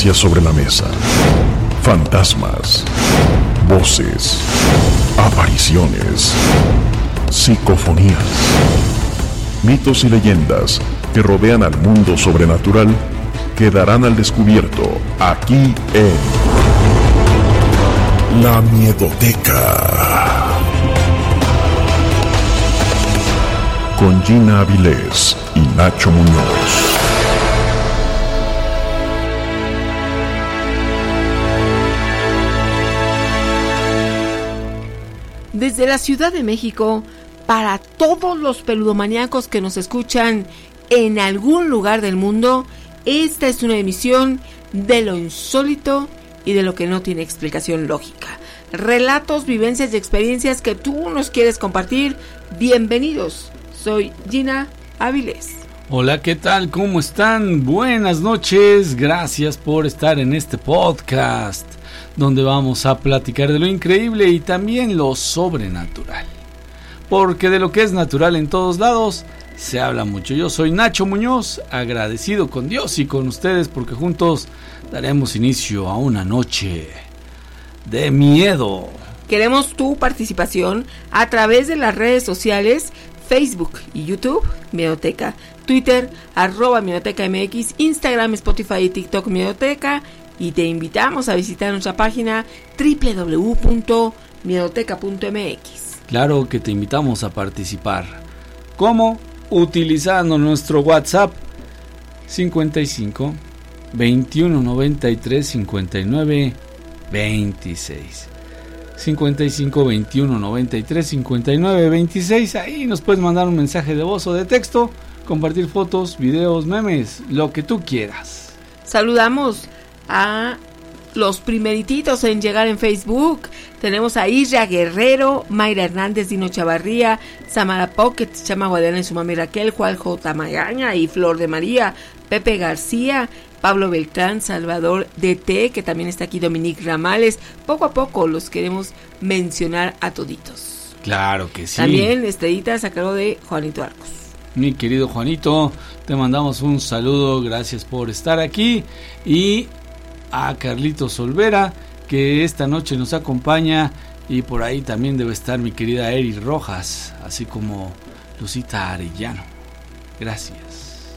Sobre la mesa. Fantasmas, voces, apariciones, psicofonías, mitos y leyendas que rodean al mundo sobrenatural quedarán al descubierto aquí en La Miedoteca. Con Gina Avilés y Nacho Muñoz. Desde la Ciudad de México, para todos los peludomaníacos que nos escuchan en algún lugar del mundo, esta es una emisión de lo insólito y de lo que no tiene explicación lógica. Relatos, vivencias y experiencias que tú nos quieres compartir. Bienvenidos. Soy Gina Avilés. Hola, ¿qué tal? ¿Cómo están? Buenas noches. Gracias por estar en este podcast donde vamos a platicar de lo increíble y también lo sobrenatural. Porque de lo que es natural en todos lados se habla mucho. Yo soy Nacho Muñoz, agradecido con Dios y con ustedes porque juntos daremos inicio a una noche de miedo. Queremos tu participación a través de las redes sociales Facebook y YouTube, Miedoteca, Twitter, arroba Instagram, Spotify y TikTok Miedoteca. Y te invitamos a visitar nuestra página www.miedoteca.mx. Claro que te invitamos a participar. ¿Cómo? Utilizando nuestro WhatsApp 55 21 93 59 26. 55 21 93 59 26. Ahí nos puedes mandar un mensaje de voz o de texto, compartir fotos, videos, memes, lo que tú quieras. Saludamos a los primerititos en llegar en Facebook. Tenemos a Isra Guerrero, Mayra Hernández, Dino Chavarría, Samara Pocket, Chama Guadiana y su mami Raquel, Juan J. Magaña y Flor de María, Pepe García, Pablo Beltrán, Salvador DT, que también está aquí Dominique Ramales. Poco a poco los queremos mencionar a toditos. Claro que sí. También estrellitas a cargo de Juanito Arcos. Mi querido Juanito, te mandamos un saludo, gracias por estar aquí. Y a Carlitos Olvera, que esta noche nos acompaña. Y por ahí también debe estar mi querida Eri Rojas, así como Lucita Arellano. Gracias.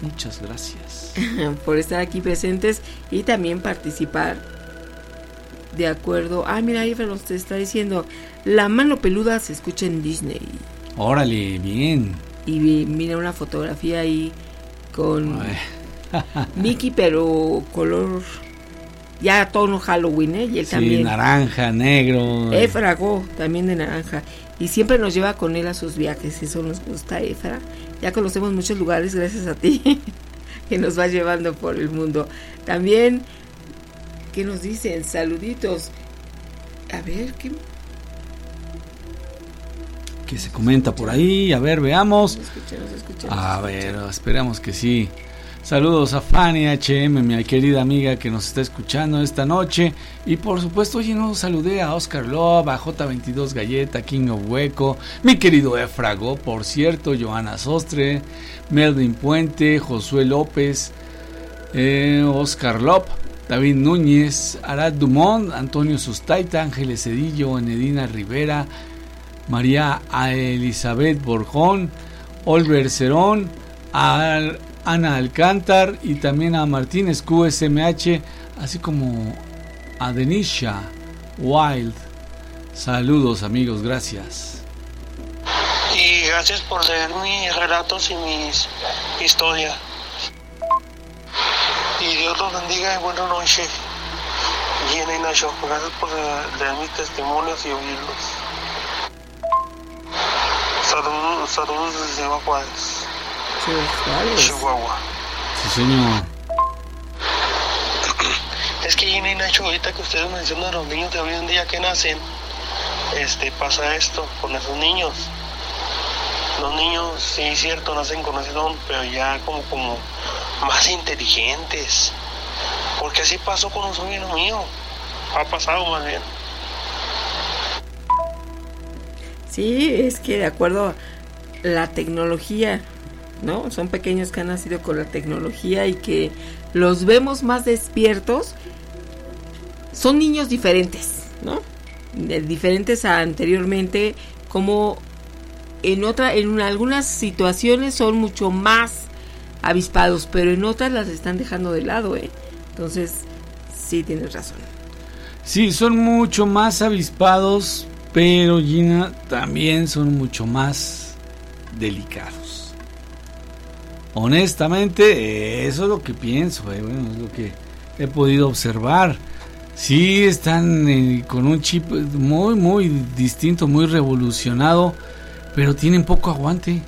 Muchas gracias. por estar aquí presentes y también participar. De acuerdo. Ah, mira, ahí nos está diciendo. La mano peluda se escucha en Disney. Órale, bien. Y vi- mira una fotografía ahí con Mickey, pero color ya tono Halloween, ¿eh? Y él Sí, también. naranja, negro. Efrago, también de naranja. Y siempre nos lleva con él a sus viajes. Eso nos gusta, Efra. Ya conocemos muchos lugares gracias a ti. que nos va llevando por el mundo. También, ¿qué nos dicen? Saluditos. A ver, ¿qué? Que se comenta por ahí. A ver, veamos. Nos escucha. A ver, esperamos que sí. Saludos a Fanny HM, mi querida amiga que nos está escuchando esta noche. Y por supuesto, oye, no saludé a Oscar Love, a J22 Galleta, King of Hueco, mi querido Efrago, por cierto, Joana Sostre, Melvin Puente, Josué López, eh, Oscar Lop, David Núñez, Arad Dumont, Antonio Sustaita, Ángeles Cedillo, Enedina Rivera, María Elizabeth Borjón, Olver Cerón, a Ana Alcántar y también a Martínez QSMH, así como a Denisha Wild. Saludos amigos, gracias. y gracias por leer mis relatos y mis historias. Y Dios los bendiga y buena noche. Jenny Nacho, gracias por leer mis testimonios y oírlos. Saludos, saludos desde Ciudad Juárez, Chihuahua. Sí, señor. Es que Jenny Nacho, ahorita que ustedes mencionan a los niños de hoy en día que nacen, este pasa esto con esos niños. Los niños, sí es cierto, nacen con ese don, pero ya como, como más inteligentes. Porque así pasó con un sobrino mío. Ha pasado más bien. Sí, es que de acuerdo a la tecnología, ¿no? Son pequeños que han nacido con la tecnología y que los vemos más despiertos. Son niños diferentes, ¿no? Diferentes a anteriormente, como en otra, en algunas situaciones son mucho más avispados, pero en otras las están dejando de lado, ¿eh? Entonces, sí tienes razón. Sí, son mucho más avispados, pero Gina también son mucho más delicados. Honestamente, eso es lo que pienso, eh, bueno, es lo que he podido observar. Sí, están eh, con un chip muy, muy distinto, muy revolucionado, pero tienen poco aguante.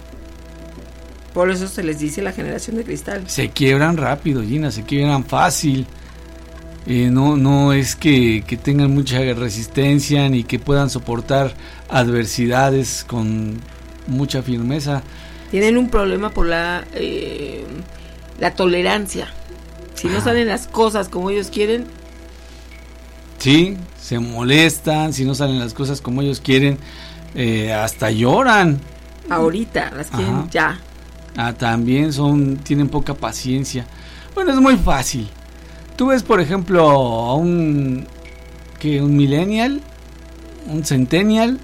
Por eso se les dice la generación de cristal. Se quiebran rápido, Gina, se quiebran fácil. Eh, no, no es que, que tengan mucha resistencia ni que puedan soportar adversidades con mucha firmeza. Tienen un problema por la, eh, la tolerancia. Si no salen las cosas como ellos quieren, Sí, se molestan, si no salen las cosas como ellos quieren, eh, hasta lloran. ahorita las quieren Ajá. ya. Ah, también son, tienen poca paciencia. Bueno, es muy fácil. Tú ves, por ejemplo, a un que un millennial, un centennial,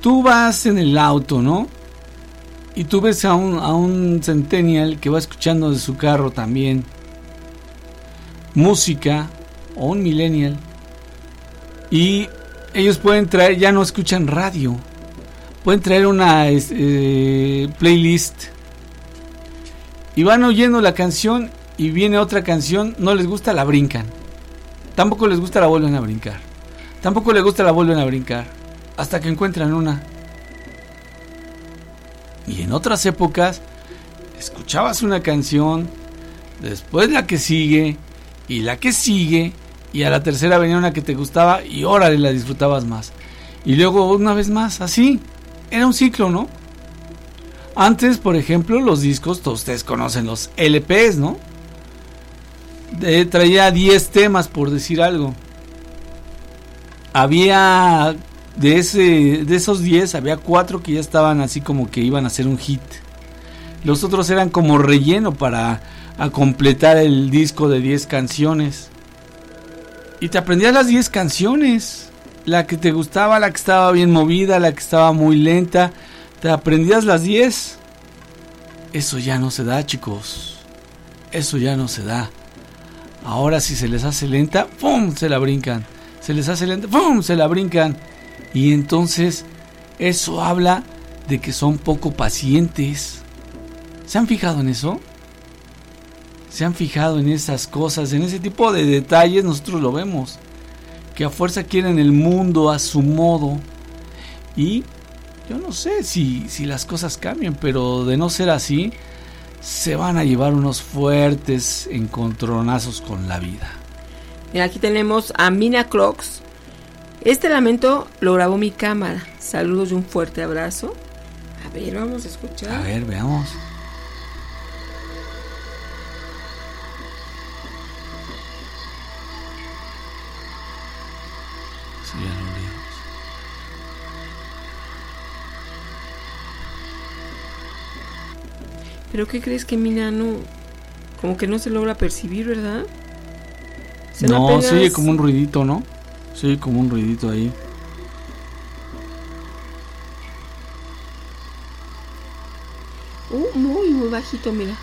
tú vas en el auto, ¿no? Y tú ves a un, a un centennial que va escuchando de su carro también música, o un millennial, y ellos pueden traer, ya no escuchan radio, pueden traer una eh, playlist y van oyendo la canción y viene otra canción, no les gusta, la brincan. Tampoco les gusta, la vuelven a brincar. Tampoco les gusta, la vuelven a brincar. Hasta que encuentran una. Y en otras épocas, escuchabas una canción, después la que sigue, y la que sigue, y a la tercera venía una que te gustaba, y órale, la disfrutabas más. Y luego una vez más, así. Era un ciclo, ¿no? Antes, por ejemplo, los discos, todos ustedes conocen los LPs, ¿no? De- traía 10 temas, por decir algo. Había de, ese, de esos 10, había 4 que ya estaban así como que iban a ser un hit. Los otros eran como relleno para a completar el disco de 10 canciones. Y te aprendías las 10 canciones. La que te gustaba, la que estaba bien movida, la que estaba muy lenta. Te aprendías las 10. Eso ya no se da, chicos. Eso ya no se da. Ahora si se les hace lenta, ¡pum! se la brincan. Se les hace lenta, ¡pum! se la brincan. Y entonces eso habla de que son poco pacientes. ¿Se han fijado en eso? se han fijado en esas cosas, en ese tipo de detalles, nosotros lo vemos. Que a fuerza quieren el mundo a su modo. Y yo no sé si, si las cosas cambian, pero de no ser así, se van a llevar unos fuertes encontronazos con la vida. Aquí tenemos a Mina Crocs. Este lamento lo grabó mi cámara. Saludos y un fuerte abrazo. A ver, vamos a escuchar. A ver, veamos. Sí, ya lo. Pero ¿qué crees que Mina no... Como que no se logra percibir, ¿verdad? Se No, apenas- se oye como un ruidito, ¿no? Oye como un ruidito ahí. Uh, muy, muy bajito, mira.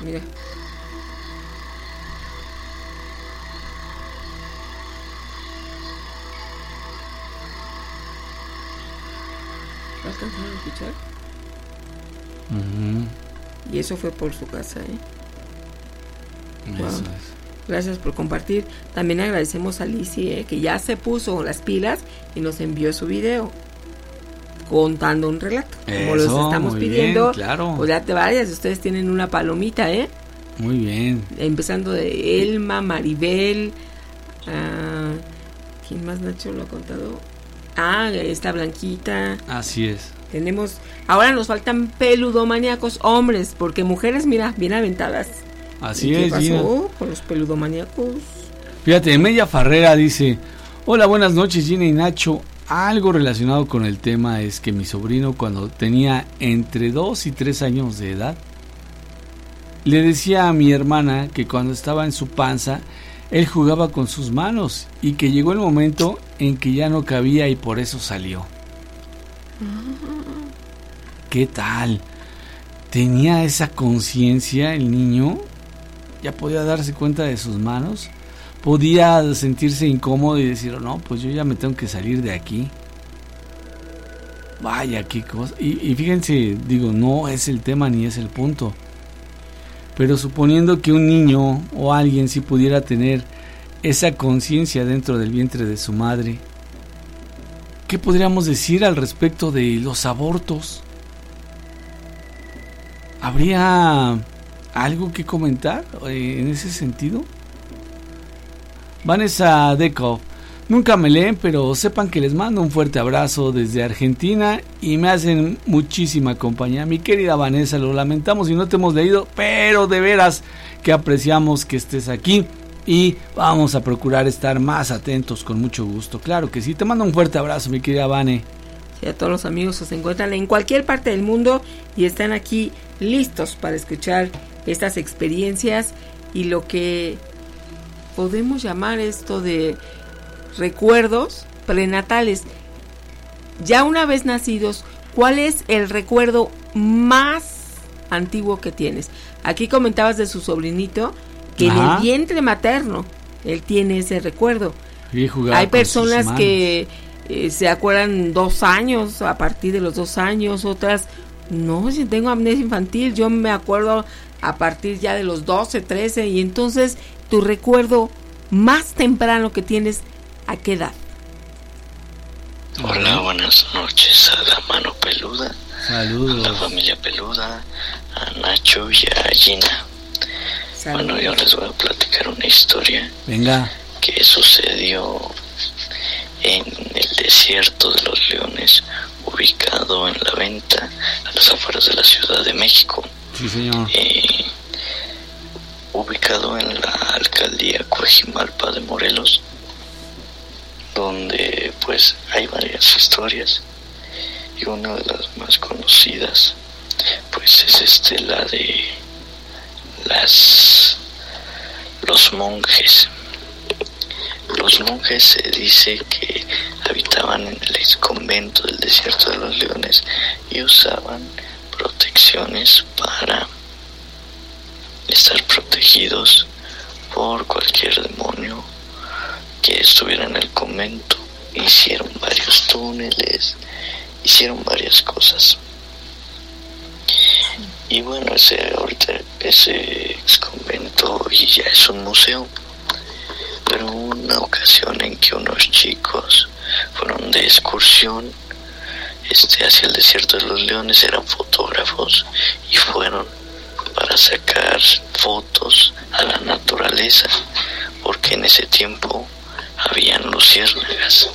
Mira. ¿Alcanzaron a escuchar? Ujú, Y eso fue por su casa, ¿eh? Wow. Gracias por compartir. También agradecemos a Lizzie, ¿eh? que ya se puso las pilas y nos envió su video contando un relato. Como los estamos muy bien, pidiendo. claro. Pues ya te varias, ustedes tienen una palomita, ¿eh? Muy bien. Empezando de Elma, Maribel. ah, ¿Quién más, Nacho, lo ha contado? Ah, esta Blanquita. Así es. Tenemos. Ahora nos faltan peludomaníacos hombres, porque mujeres, mira, bien aventadas. Así ¿Y ¿Qué es, pasó Gina. con los peludomaníacos? Fíjate, Media Farrera dice, hola, buenas noches Gina y Nacho. Algo relacionado con el tema es que mi sobrino cuando tenía entre 2 y 3 años de edad, le decía a mi hermana que cuando estaba en su panza, él jugaba con sus manos y que llegó el momento en que ya no cabía y por eso salió. ¿Qué tal? ¿Tenía esa conciencia el niño? ¿Ya podía darse cuenta de sus manos? ¿Podía sentirse incómodo y decir, no, pues yo ya me tengo que salir de aquí? Vaya, qué cosa. Y, fíjense, digo, no es el tema ni es el punto. Pero suponiendo que un niño o alguien sí pudiera tener esa conciencia dentro del vientre de su madre, ¿qué podríamos decir al respecto de los abortos? ¿Habría algo que comentar eh, en ese sentido? Vanessa Dekov, nunca me leen, pero sepan que les mando un fuerte abrazo desde Argentina y me hacen muchísima compañía. Mi querida Vanessa, lo lamentamos y no te hemos leído, pero de veras que apreciamos que estés aquí y vamos a procurar estar más atentos con mucho gusto. Claro que sí, te mando un fuerte abrazo, mi querida Vane. y a todos los amigos que se encuentran en cualquier parte del mundo y están aquí listos para escuchar estas experiencias y lo que podemos llamar esto de recuerdos prenatales. Ya una vez nacidos, ¿cuál es el recuerdo más antiguo que tienes? Aquí comentabas de su sobrinito que en el vientre materno él tiene ese recuerdo. Hay personas que eh, se acuerdan dos años, a partir de los dos años, otras no, si tengo amnesia infantil, yo me acuerdo a partir ya de los 12, 13, y entonces tu recuerdo más temprano que tienes, ¿a qué edad? Hola, buenas noches a la mano peluda, a la familia peluda, a Nacho y a Gina. Bueno, yo les voy a platicar una historia Venga. que sucedió en el desierto de los leones, ubicado en la venta a las afueras de la Ciudad de México, Sí, ubicado en la alcaldía Coajimalpa de Morelos, donde pues hay varias historias y una de las más conocidas pues es este la de las los monjes. Los monjes se dice que habitaban en el ex convento del desierto de los leones y usaban protecciones para estar protegidos por cualquier demonio que estuviera en el convento. Hicieron varios túneles, hicieron varias cosas. Y bueno, ese ese ex convento y ya es un museo. Pero una ocasión en que unos chicos fueron de excursión este, hacia el desierto de los leones, eran fotógrafos y fueron para sacar fotos a la naturaleza, porque en ese tiempo habían luciérnagas.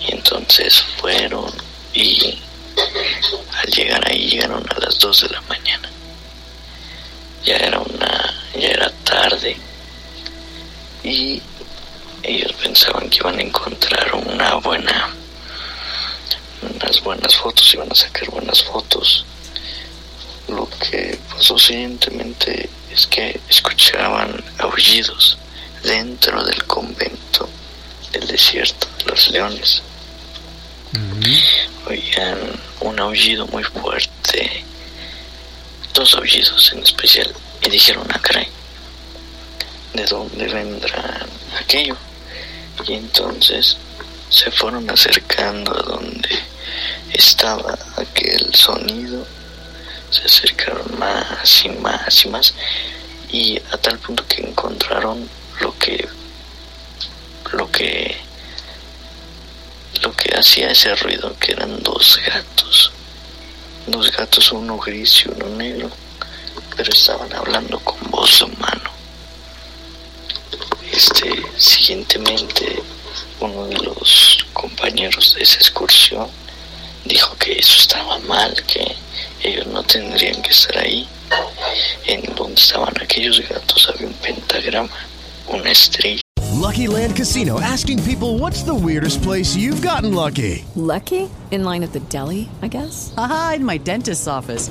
Y entonces fueron y al llegar ahí llegaron a las 2 de la mañana. Ya era una, ya era tarde y ellos pensaban que iban a encontrar una buena, unas buenas fotos, iban a sacar buenas fotos. Lo que pasó siguientemente es que escuchaban aullidos dentro del convento del desierto de los leones. Oían un aullido muy fuerte, dos aullidos en especial, y dijeron, ah, caray, ¿de dónde vendrá aquello? Y entonces se fueron acercando a donde estaba aquel sonido, se acercaron más y más y más, y a tal punto que encontraron lo que lo que lo que hacía ese ruido que eran dos gatos. Dos gatos uno gris y uno negro pero estaban hablando con voz humano. Este siguientemente uno de los compañeros de esa excursión dijo que eso estaba mal que ellos no tendrían que estar ahí en donde estaban aquellos gatos había un pentagrama una estrella Lucky Land Casino asking people what's the weirdest place you've gotten lucky? Lucky? In line at the deli, I guess? Aha, in my dentist's office.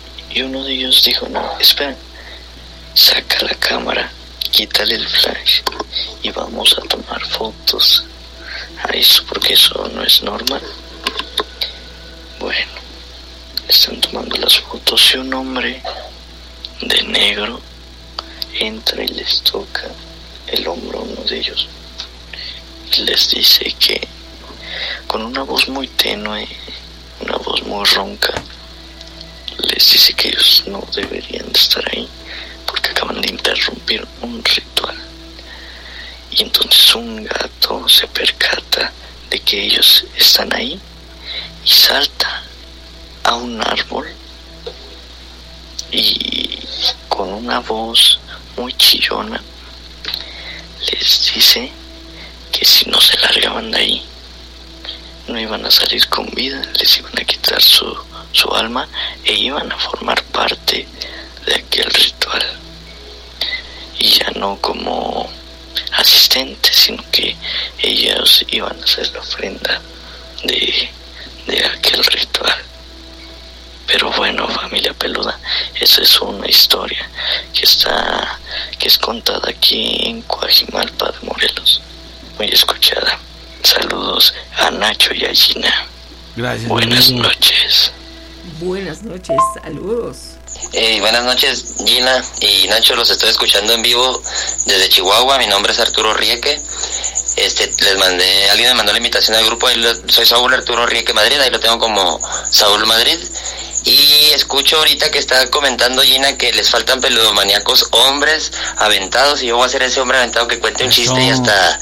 y uno de ellos dijo, no, espera, saca la cámara, quítale el flash y vamos a tomar fotos a eso porque eso no es normal. Bueno, están tomando las fotos y un hombre de negro entra y les toca el hombro a uno de ellos y les dice que con una voz muy tenue, una voz muy ronca, les dice que ellos no deberían de estar ahí porque acaban de interrumpir un ritual. Y entonces un gato se percata de que ellos están ahí y salta a un árbol y con una voz muy chillona les dice que si no se largaban de ahí, no iban a salir con vida, les iban a quitar su, su alma e iban a formar parte de aquel ritual. Y ya no como asistentes, sino que ellos iban a hacer la ofrenda de, de aquel ritual. Pero bueno, familia peluda, esa es una historia que está, que es contada aquí en Coajimalpa de Morelos muy escuchada. Saludos a Nacho y a Gina. Gracias. Buenas amigo. noches. Buenas noches, saludos. Buenas noches, Gina y Nacho. Los estoy escuchando en vivo desde Chihuahua. Mi nombre es Arturo Rieke. Este, les mandé, alguien me mandó la invitación al grupo. ahí lo- soy Saúl Arturo Rieke Madrid. Ahí lo tengo como Saúl Madrid. Y escucho ahorita que está comentando Gina que les faltan peludomaníacos hombres aventados. Y yo voy a ser ese hombre aventado que cuente un chiste y hasta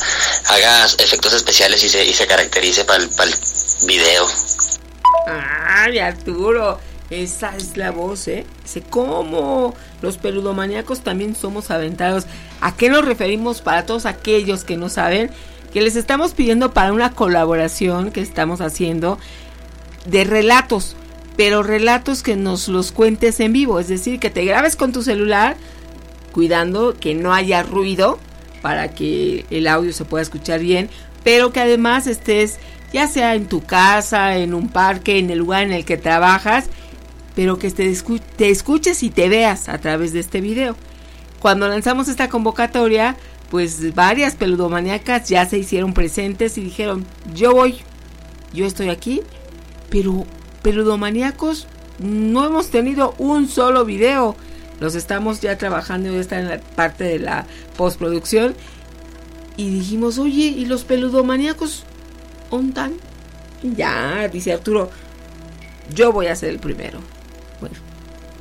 haga efectos especiales y se, y se caracterice para el video. Ay, Arturo, esa es la voz, ¿eh? Dice, ¿cómo los peludomaníacos también somos aventados? ¿A qué nos referimos para todos aquellos que no saben? Que les estamos pidiendo para una colaboración que estamos haciendo de relatos, pero relatos que nos los cuentes en vivo, es decir, que te grabes con tu celular, cuidando que no haya ruido para que el audio se pueda escuchar bien, pero que además estés ya sea en tu casa, en un parque, en el lugar en el que trabajas, pero que te, te escuches y te veas a través de este video. Cuando lanzamos esta convocatoria, pues varias peludomaníacas ya se hicieron presentes y dijeron, yo voy, yo estoy aquí, pero peludomaníacos no hemos tenido un solo video. Los estamos ya trabajando, ya está en la parte de la postproducción. Y dijimos, oye, ¿y los peludomaníacos ontan? Ya, dice Arturo, yo voy a ser el primero. Bueno,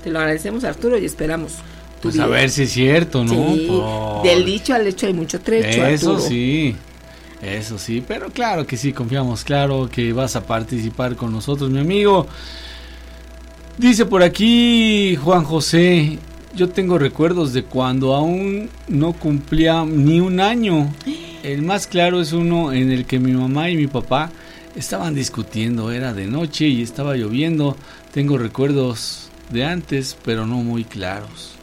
te lo agradecemos Arturo y esperamos. tu Pues a ver si es cierto, ¿no? Sí, Por- del dicho al hecho hay mucho trecho. Eso Arturo. sí, eso sí, pero claro que sí, confiamos, claro que vas a participar con nosotros, mi amigo. Dice por aquí Juan José, yo tengo recuerdos de cuando aún no cumplía ni un año. El más claro es uno en el que mi mamá y mi papá estaban discutiendo, era de noche y estaba lloviendo. Tengo recuerdos de antes, pero no muy claros.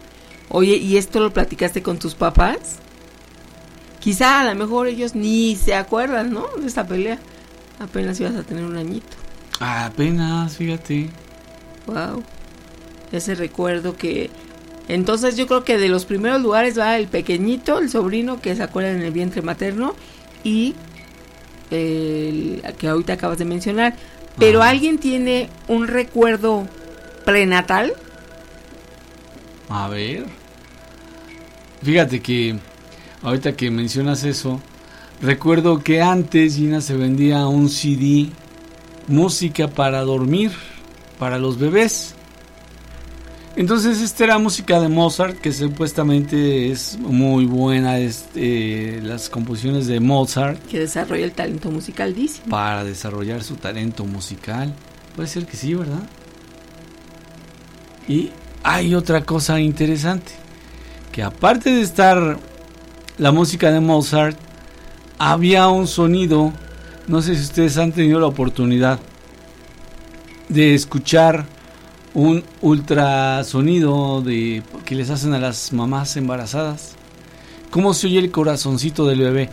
Oye, ¿y esto lo platicaste con tus papás? Quizá a lo mejor ellos ni se acuerdan, ¿no? De esta pelea. Apenas ibas a tener un añito. Apenas, fíjate. Wow. Ese recuerdo que... Entonces yo creo que de los primeros lugares va el pequeñito, el sobrino que se acuerda en el vientre materno y el que ahorita acabas de mencionar. Pero alguien tiene un recuerdo prenatal. A ver. Fíjate que ahorita que mencionas eso, recuerdo que antes Gina se vendía un CD, música para dormir, para los bebés. Entonces esta era música de Mozart, que supuestamente es muy buena, este, las composiciones de Mozart Que desarrolla el talento musical, dice. para desarrollar su talento musical. Puede ser que sí, ¿verdad? Y hay otra cosa interesante, que aparte de estar la música de Mozart, había un sonido, no sé si ustedes han tenido la oportunidad de escuchar un ultrasonido de que les hacen a las mamás embarazadas. ¿Cómo se oye el corazoncito del bebé?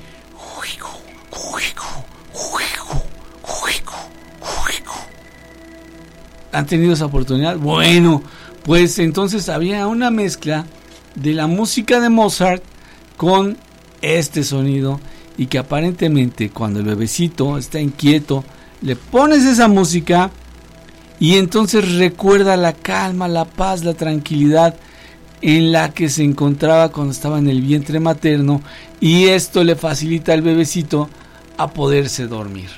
¿Han tenido esa oportunidad? Bueno, pues entonces había una mezcla de la música de Mozart con este sonido y que aparentemente cuando el bebecito está inquieto le pones esa música y entonces recuerda la calma, la paz, la tranquilidad en la que se encontraba cuando estaba en el vientre materno y esto le facilita al bebecito a poderse dormir.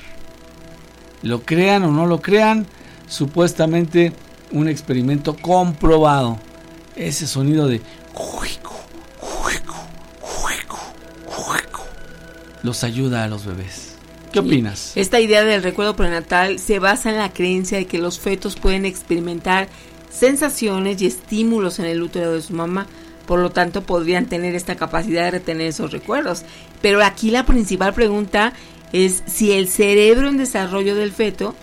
Lo crean o no lo crean, supuestamente un experimento comprobado. Ese sonido de los ayuda a los bebés. ¿Qué opinas? Esta idea del recuerdo prenatal se basa en la creencia de que los fetos pueden experimentar sensaciones y estímulos en el útero de su mamá, por lo tanto podrían tener esta capacidad de retener esos recuerdos. Pero aquí la principal pregunta es si el cerebro en desarrollo del feto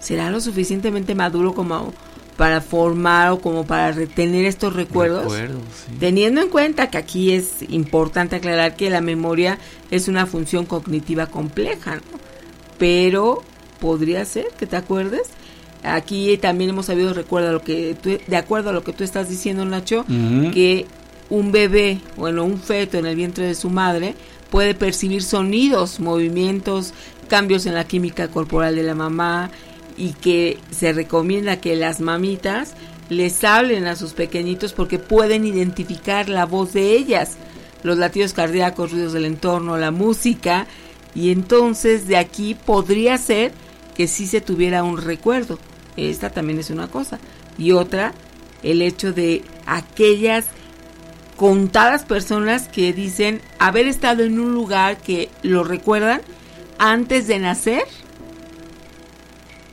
será lo suficientemente maduro como para formar o como para retener estos recuerdos. Sí. Teniendo en cuenta que aquí es importante aclarar que la memoria es una función cognitiva compleja, ¿no? pero podría ser que te acuerdes. Aquí también hemos sabido, recuerda lo que tú- de acuerdo a lo que tú estás diciendo, Nacho, que un bebé, bueno, un feto en el vientre de su madre puede percibir sonidos, movimientos, cambios en la química corporal de la mamá y que se recomienda que las mamitas les hablen a sus pequeñitos porque pueden identificar la voz de ellas, los latidos cardíacos, ruidos del entorno, la música y entonces de aquí podría ser que sí se tuviera un recuerdo. Esta también es una cosa. Y otra, el hecho de aquellas contadas personas que dicen haber estado en un lugar que lo recuerdan antes de nacer.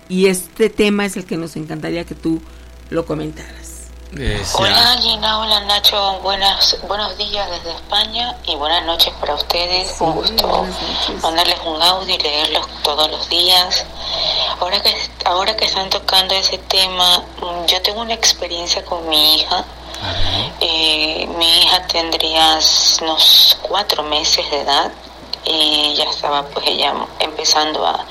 Y este tema es el que nos encantaría que tú lo comentaras. Hola Gina, hola Nacho, buenas, buenos días desde España y buenas noches para ustedes. Un gusto mandarles un audio y leerlos todos los días. Ahora que, ahora que están tocando ese tema, mm, yo tengo una experiencia con mi hija. Eh, mi hija tendría unos cuatro meses de edad y ya estaba pues ella empezando a,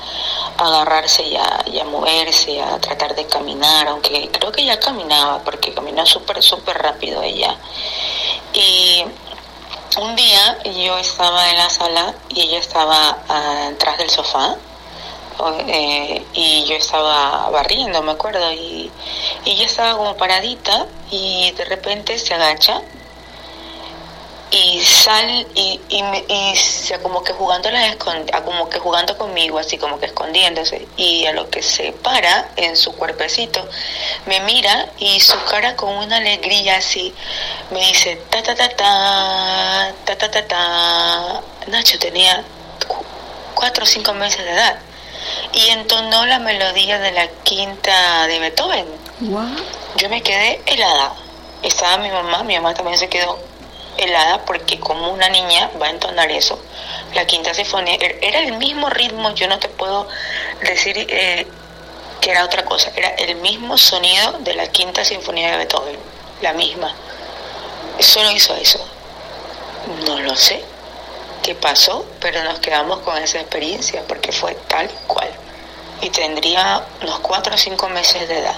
agarrarse y a, y a moverse, a tratar de caminar, aunque creo que ya caminaba, porque caminó súper, súper rápido ella. Y un día yo estaba en la sala y ella estaba ah, atrás del sofá eh, y yo estaba barriendo, me acuerdo, y, y ella estaba como paradita y de repente se agacha y sal y, y, y se como que jugando las escon- a como que jugando conmigo así como que escondiéndose y a lo que se para en su cuerpecito me mira y su cara con una alegría así me dice ta ta ta ta ta ta ta ta Nacho tenía cu- cuatro o cinco meses de edad y entonó la melodía de la quinta de Beethoven. Yo me quedé helada. Estaba mi mamá, mi mamá también se quedó helada porque como una niña va a entonar eso. La quinta sinfonía er- era el mismo ritmo, yo no te puedo decir eh, que era otra cosa, era el mismo sonido de la quinta sinfonía de Beethoven, la misma. Solo hizo eso. No lo sé qué pasó, pero nos quedamos con esa experiencia porque fue tal cual. Y tendría unos cuatro o cinco meses de edad.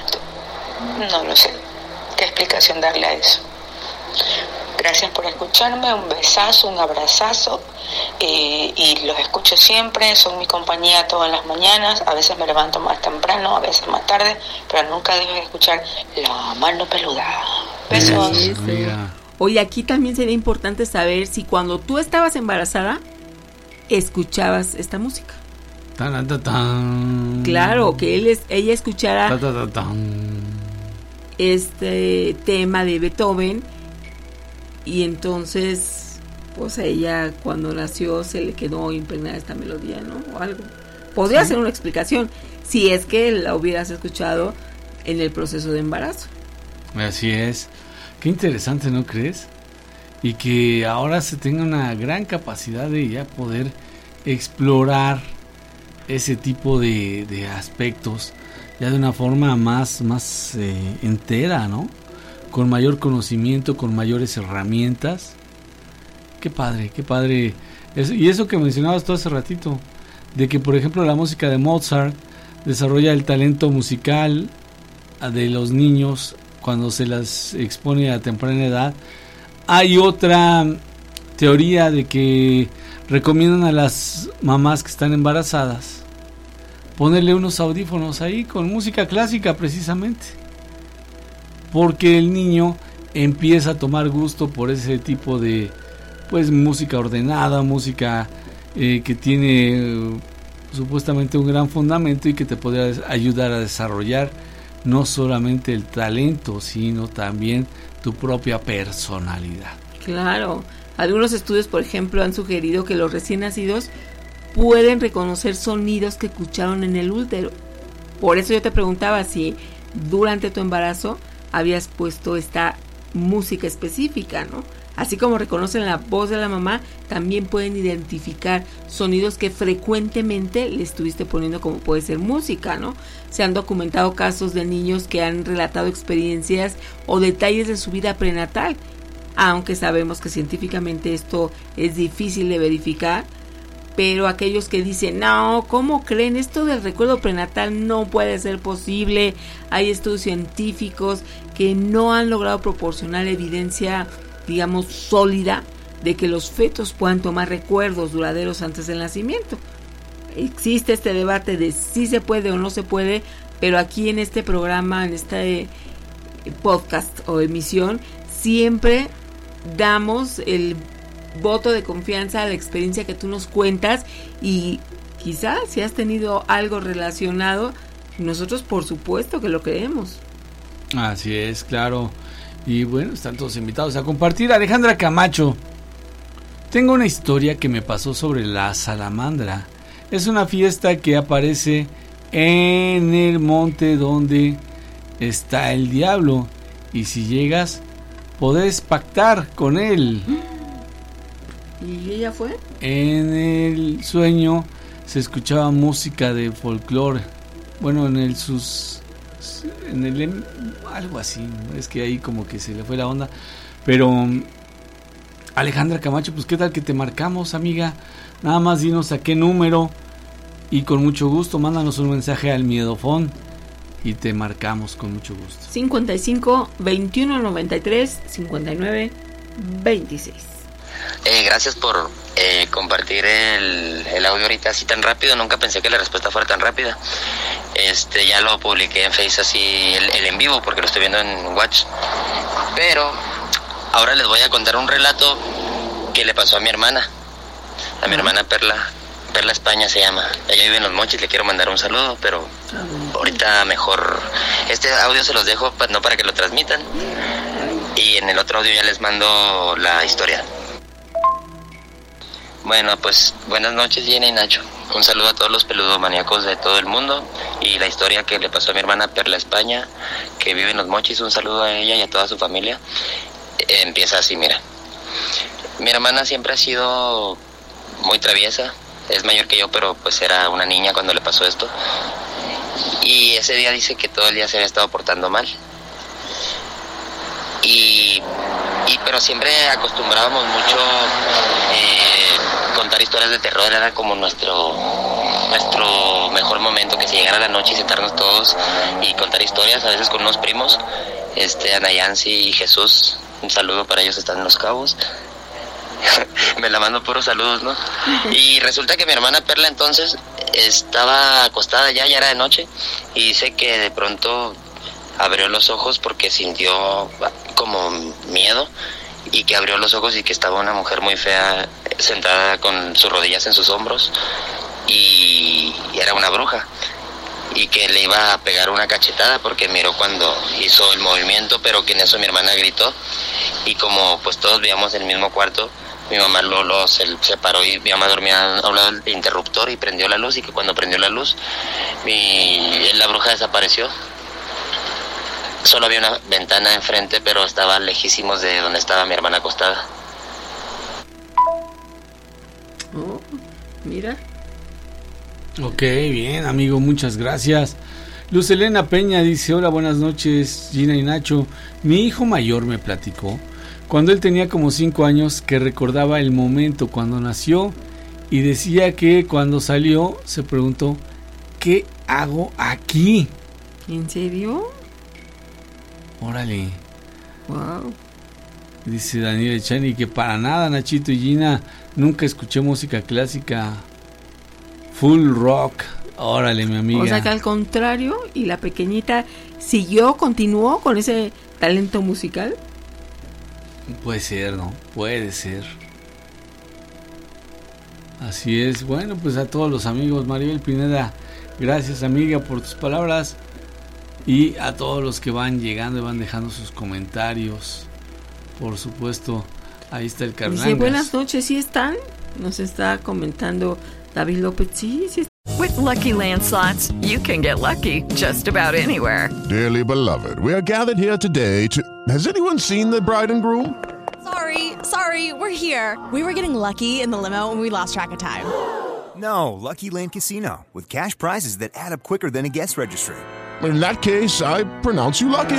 No lo sé. ¿Qué explicación darle a eso? Gracias por escucharme, un besazo, un abrazazo eh, y los escucho siempre, son mi compañía todas las mañanas, a veces me levanto más temprano, a veces más tarde, pero nunca dejo de escuchar la mano peluda. Besos. Eso. Oye, aquí también sería importante saber si cuando tú estabas embarazada escuchabas esta música. Tan, tan, tan. Claro, que él es, ella escuchara este tema de Beethoven y entonces pues a ella cuando nació se le quedó impregnada esta melodía, ¿no? O algo. Podría Sí. ser una explicación si es que la hubieras escuchado en el proceso de embarazo. Así es. Qué interesante, ¿no crees? Y que ahora se tenga una gran capacidad de ya poder explorar ese tipo de, de aspectos ya de una forma más, más eh, entera, ¿no? Con mayor conocimiento, con mayores herramientas. Qué padre, qué padre. Y eso que mencionabas tú hace ratito, de que por ejemplo la música de Mozart desarrolla el talento musical a- de los niños cuando se las expone a temprana edad. Hay otra teoría de que recomiendan a las mamás que están embarazadas ponerle unos audífonos ahí con música clásica precisamente. Porque el niño empieza a tomar gusto por ese tipo de pues música ordenada, música eh, que tiene eh, supuestamente un gran fundamento y que te podría ayudar a desarrollar no solamente el talento, sino también tu propia personalidad. Claro. Algunos estudios, por ejemplo, han sugerido que los recién nacidos pueden reconocer sonidos que escucharon en el útero. Por eso yo te preguntaba si durante tu embarazo habías puesto esta música específica, ¿no? Así como reconocen la voz de la mamá, también pueden identificar sonidos que frecuentemente le estuviste poniendo como puede ser música, ¿no? Se han documentado casos de niños que han relatado experiencias o detalles de su vida prenatal, aunque sabemos que científicamente esto es difícil de verificar, pero aquellos que dicen, no, ¿cómo creen? Esto del recuerdo prenatal no puede ser posible. Hay estudios científicos que no han logrado proporcionar evidencia, digamos, sólida de que los fetos puedan tomar recuerdos duraderos antes del nacimiento. Existe este debate de si se puede o no se puede, pero aquí en este programa, en este podcast o emisión, siempre damos el voto de confianza a la experiencia que tú nos cuentas y quizás si has tenido algo relacionado, nosotros por supuesto que lo creemos. Así es, claro. Y bueno, están todos invitados a compartir. Alejandra Camacho, tengo una historia que me pasó sobre la salamandra. Es una fiesta que aparece en el monte donde está el diablo. Y si llegas, podés pactar con él. ¿Y ella fue? En el sueño se escuchaba música de folclore. Bueno, en el sus en el em- algo así, es que ahí como que se le fue la onda, pero mm, Alejandra Camacho, pues qué tal que te marcamos, amiga, Nada más dinos a qué número y con mucho gusto mándanos un mensaje al miedofón y te marcamos con mucho gusto. 55 21 93 59 26. Eh, gracias por eh, compartir el, el audio ahorita así tan rápido. Nunca pensé que la respuesta fuera tan rápida. Este, ya lo publiqué en Face así el, el en vivo porque lo estoy viendo en Watch. Pero ahora les voy a contar un relato que le pasó a mi hermana. A mi hermana Perla. Perla España se llama. Ella vive en Los Mochis, le quiero mandar un saludo, pero ahorita mejor. Este audio se los dejo no para que lo transmitan. Y en el otro audio ya les mando la historia. Bueno, pues buenas noches, Gina y Nacho. Un saludo a todos los peludomaníacos de todo el mundo y la historia que le pasó a mi hermana Perla España, que vive en Los Mochis. Un saludo a ella y a toda su familia. Empieza así, mira. Mi hermana siempre ha sido muy traviesa. Es mayor que yo, pero pues era una niña cuando le pasó esto. Y ese día dice que todo el día se había estado portando mal. Y, y pero siempre acostumbrábamos mucho eh, contar historias de terror, era como nuestro nuestro mejor momento que se llegara la noche y sentarnos todos y contar historias, a veces con unos primos, este Ana Yancy y Jesús, un saludo para ellos están en los cabos. Me la mando puros saludos, ¿no? Y resulta que mi hermana Perla entonces estaba acostada ya, ya era de noche, y dice que de pronto abrió los ojos porque sintió como miedo y que abrió los ojos y que estaba una mujer muy fea sentada con sus rodillas en sus hombros y era una bruja y que le iba a pegar una cachetada porque miró cuando hizo el movimiento pero que en eso mi hermana gritó y como pues todos vivíamos en el mismo cuarto mi mamá lo, lo se, paró y mi mamá dormía a un lado del interruptor y prendió la luz y que cuando prendió la luz mi, la bruja desapareció Solo había una ventana enfrente, pero estaba lejísimos de donde estaba mi hermana acostada. Oh, mira. Ok, bien, amigo, muchas gracias. Luz Elena Peña dice, hola, buenas noches, Gina y Nacho. Mi hijo mayor me platicó, cuando él tenía como 5 años, que recordaba el momento cuando nació y decía que cuando salió se preguntó, ¿qué hago aquí? ¿En serio? Órale. Wow. Dice Daniel Echani que para nada, Nachito y Gina, nunca escuché música clásica. Full rock. Órale, mi amiga. O sea que al contrario, y la pequeñita siguió, continuó con ese talento musical. Puede ser, ¿no? Puede ser. Así es. Bueno, pues a todos los amigos, Maribel Pineda, gracias amiga por tus palabras. Y a todos los que van llegando y van dejando sus comentarios. Por supuesto, ahí está el Dice, Carlangas. buenas noches, ¿sí están? Nos está comentando David López. Sí, sí With Lucky Land slots, you can get lucky just about anywhere. Dearly beloved, we are gathered here today to. Has anyone seen the bride and groom? Sorry, sorry, we're here. We were getting lucky in the limo and we lost track of time. No, Lucky Land Casino, with cash prizes that add up quicker than a guest registry. In that case, I pronounce you lucky.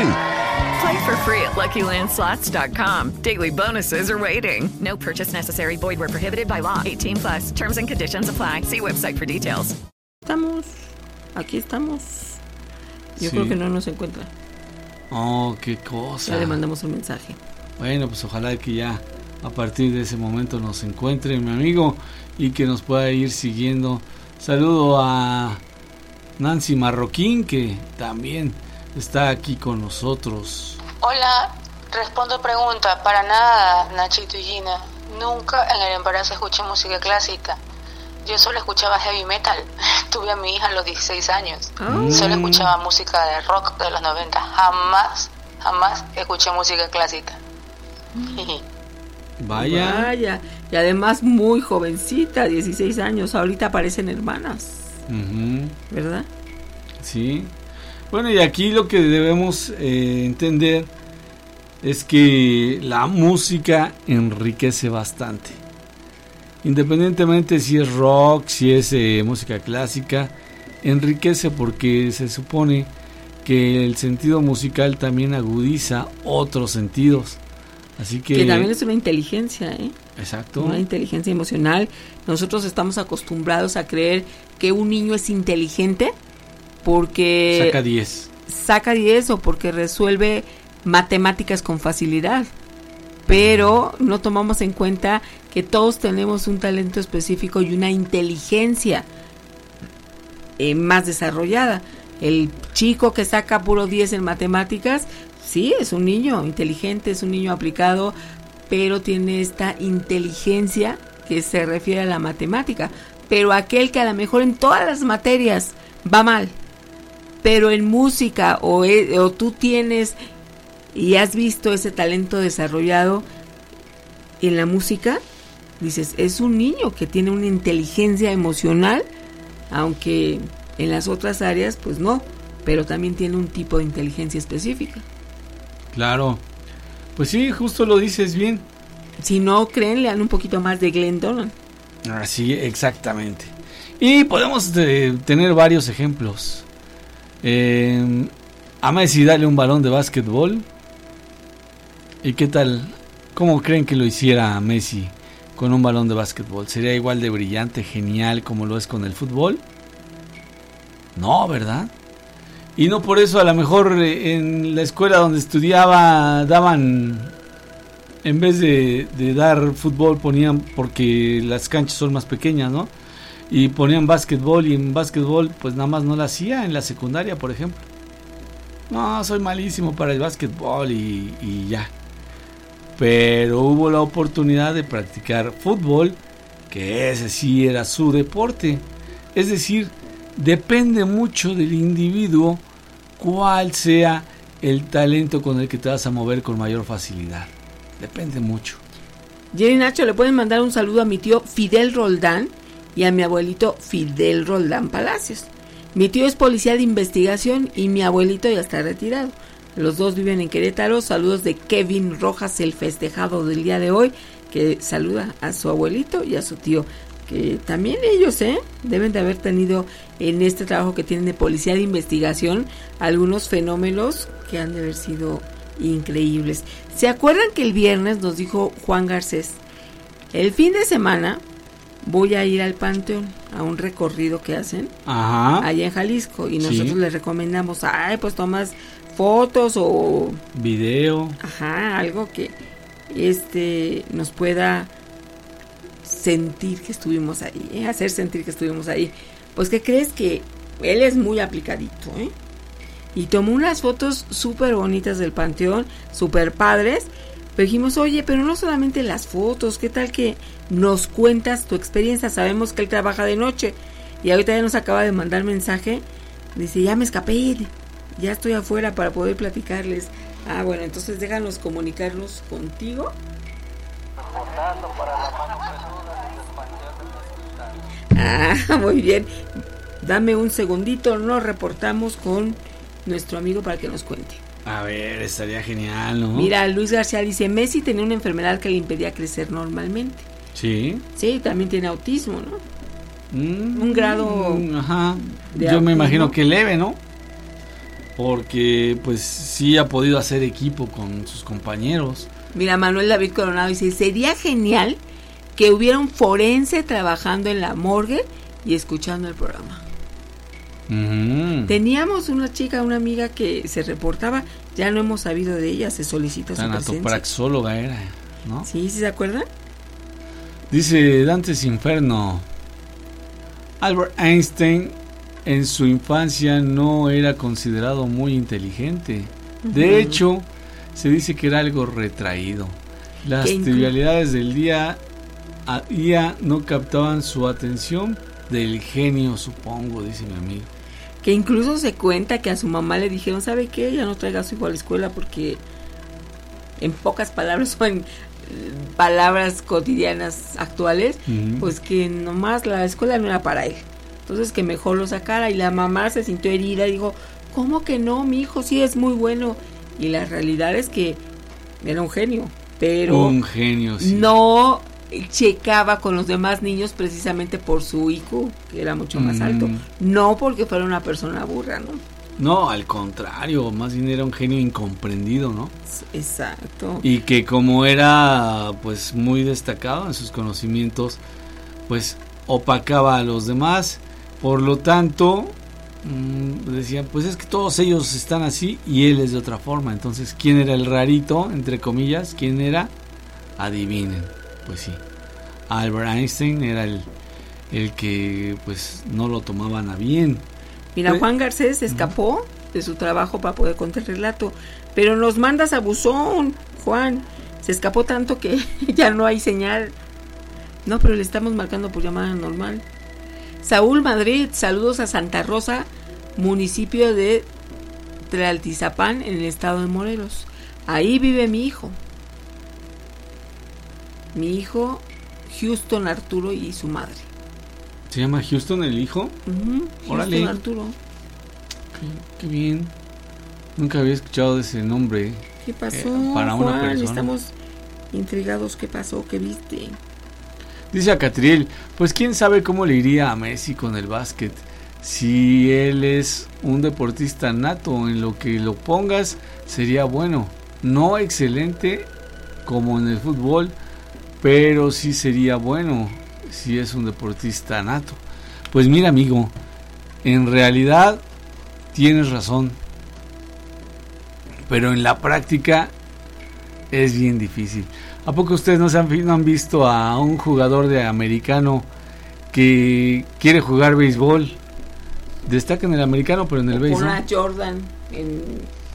Play for free at LuckyLandSlots.com. Daily bonuses are waiting. No purchase necessary. Void where prohibited by law. 18 plus. Terms and conditions apply. See website for details. Estamos, aquí estamos. Yo Sí. creo que no nos encuentra. Oh, qué cosa. Ya le mandamos un mensaje. Bueno, pues ojalá que ya a partir de ese momento nos encuentre mi amigo y que nos pueda ir siguiendo. Saludo a Nancy Marroquín que también está aquí con nosotros. Hola, respondo pregunta. Para nada, Nachito y Gina. Nunca en el embarazo escuché música clásica. Yo solo escuchaba heavy metal. Tuve a mi hija a los 16 años. Ah. Solo escuchaba música de rock de los 90. Jamás, jamás escuché música clásica. Vaya. Vaya. Y además muy jovencita, 16 años. Ahorita parecen hermanas, Ujú, ¿verdad? Sí. Bueno, y aquí lo que debemos eh, entender es que la música enriquece bastante. Independientemente si es rock, si es eh, música clásica, enriquece porque se supone que el sentido musical también agudiza otros sentidos. Así que, Que también es una inteligencia, ¿eh? Exacto. Una inteligencia emocional. Nosotros estamos acostumbrados a creer que un niño es inteligente porque Saca 10. saca 10 o porque resuelve matemáticas con facilidad. Pero no tomamos en cuenta que todos tenemos un talento específico y una inteligencia eh, más desarrollada. El chico que saca puro 10 en matemáticas, sí, es un niño inteligente, es un niño aplicado, pero tiene esta inteligencia que se refiere a la matemática. Pero aquel que a lo mejor en todas las materias va mal, pero en música o, e- o tú tienes y has visto ese talento desarrollado en la música, dices, es un niño que tiene una inteligencia emocional, aunque en las otras áreas pues no, pero también tiene un tipo de inteligencia específica. Claro. Pues sí, justo lo dices bien. Si no creen, lean un poquito más de Glenn Dolan. Así, exactamente. Y podemos eh, tener varios ejemplos. Eh, a Messi darle un balón de básquetbol. ¿Y qué tal? ¿Cómo creen que lo hiciera Messi con un balón de básquetbol? ¿Sería igual de brillante, genial como lo es con el fútbol? No, ¿verdad? Y no por eso a lo mejor eh, en la escuela donde estudiaba daban, en vez de, dar fútbol ponían, porque las canchas son más pequeñas, ¿no? Y ponían básquetbol y en básquetbol pues nada más no la hacía en la secundaria, por ejemplo. No, soy malísimo para el básquetbol y, y ya. Pero hubo la oportunidad de practicar fútbol, que ese sí era su deporte. Es decir, depende mucho del individuo cuál sea el talento con el que te vas a mover con mayor facilidad. Depende mucho. Jerry Nacho, le pueden mandar un saludo a mi tío Fidel Roldán y a mi abuelito Fidel Roldán Palacios. Mi tío es policía de investigación y mi abuelito ya está retirado. Los dos viven en Querétaro. Saludos de Kevin Rojas, el festejado del día de hoy, que saluda a su abuelito y a su tío. Que también ellos, ¿eh? Deben de haber tenido en este trabajo que tienen de policía de investigación algunos fenómenos que han de haber sido increíbles. ¿Se acuerdan que el viernes nos dijo Juan Garcés? El fin de semana voy a ir al Panteón a un recorrido que hacen Ajá. allá en Jalisco y nosotros Sí. les recomendamos, ay, pues tomas fotos o Video. ajá, algo que este nos pueda sentir que estuvimos ahí, ¿eh? hacer sentir que estuvimos ahí. Pues que crees que él es muy aplicadito, ¿eh? Y tomó unas fotos súper bonitas del panteón, súper padres. Pero dijimos, oye, pero no solamente las fotos, ¿qué tal que nos cuentas tu experiencia? Sabemos que él trabaja de noche. Y ahorita ya nos acaba de mandar mensaje. Dice, ya me escapé, ya estoy afuera para poder platicarles. Ah, bueno, entonces déjanos comunicarnos contigo. Ah, muy bien. Dame un segundito, nos reportamos con nuestro amigo para que nos cuente. A ver, estaría genial, ¿no? Mira, Luis García dice, Messi tenía una enfermedad que le impedía crecer normalmente. Sí. Sí, también tiene autismo, ¿no? Mm, Un grado Ajá. de Yo me imagino que leve, ¿no? Porque pues sí ha podido hacer equipo con sus compañeros. Mira, Manuel David Coronado dice, sería genial que hubiera un forense trabajando en la morgue y escuchando el programa. Teníamos una chica, una amiga que se reportaba, ya no hemos sabido de ella, se solicita su presencia. Era, ¿no? ¿Sí, sí se acuerdan? Dice Dantes Inferno. Albert Einstein en su infancia no era considerado muy inteligente. De hecho, se dice que era algo retraído. Las trivialidades del día a día no captaban su atención del genio, supongo, dice mi amigo. Que incluso se cuenta que a su mamá le dijeron, ¿sabe qué? Ya no traiga a su hijo a la escuela porque en pocas palabras o en eh, palabras cotidianas actuales, pues que nomás la escuela no era para él. Entonces que mejor lo sacara y la mamá se sintió herida y dijo, ¿cómo que no? Mi hijo sí es muy bueno. Y la realidad es que era un genio, pero Un genio, sí. no checaba con los demás niños precisamente por su IQ, que era mucho más Mm. alto, no porque fuera una persona burra, ¿no? No, al contrario, más bien era un genio incomprendido, ¿no? Exacto. Y que como era pues muy destacado en sus conocimientos, pues opacaba a los demás. Por lo tanto, mmm, decían, pues es que todos ellos están así y él es de otra forma. Entonces, ¿quién era el rarito, entre comillas? ¿Quién era? Adivinen. Pues sí. Albert Einstein era el, el que pues no lo tomaban a bien. Mira, Juan Garcés se escapó de su trabajo para poder contar el relato, pero nos mandas a buzón, Juan. Se escapó tanto que ya no hay señal. No, pero le estamos marcando por llamada normal. Saúl Madrid, saludos a Santa Rosa, municipio de Tlaltizapán, en el estado de Morelos. Ahí vive mi hijo. Mi hijo, Houston Arturo y su madre. ¿Se llama Houston el hijo? Uh -huh. Órale. Houston Arturo. Qué, qué, bien. Nunca había escuchado de ese nombre. ¿Qué pasó? Eh, para una persona. Estamos intrigados. ¿Qué pasó? ¿Qué viste? Dice a Catriel, pues quién sabe cómo le iría a Messi con el básquet. Si él es un deportista nato, en lo que lo pongas sería bueno. No excelente como en el fútbol, pero sí sería bueno si es un deportista nato. Pues mira amigo, en realidad tienes razón, pero en la práctica es bien difícil. ¿A poco ustedes no, se han, no han visto a un jugador de americano que quiere jugar béisbol? Destaca en el americano, pero en el béisbol. Jordan en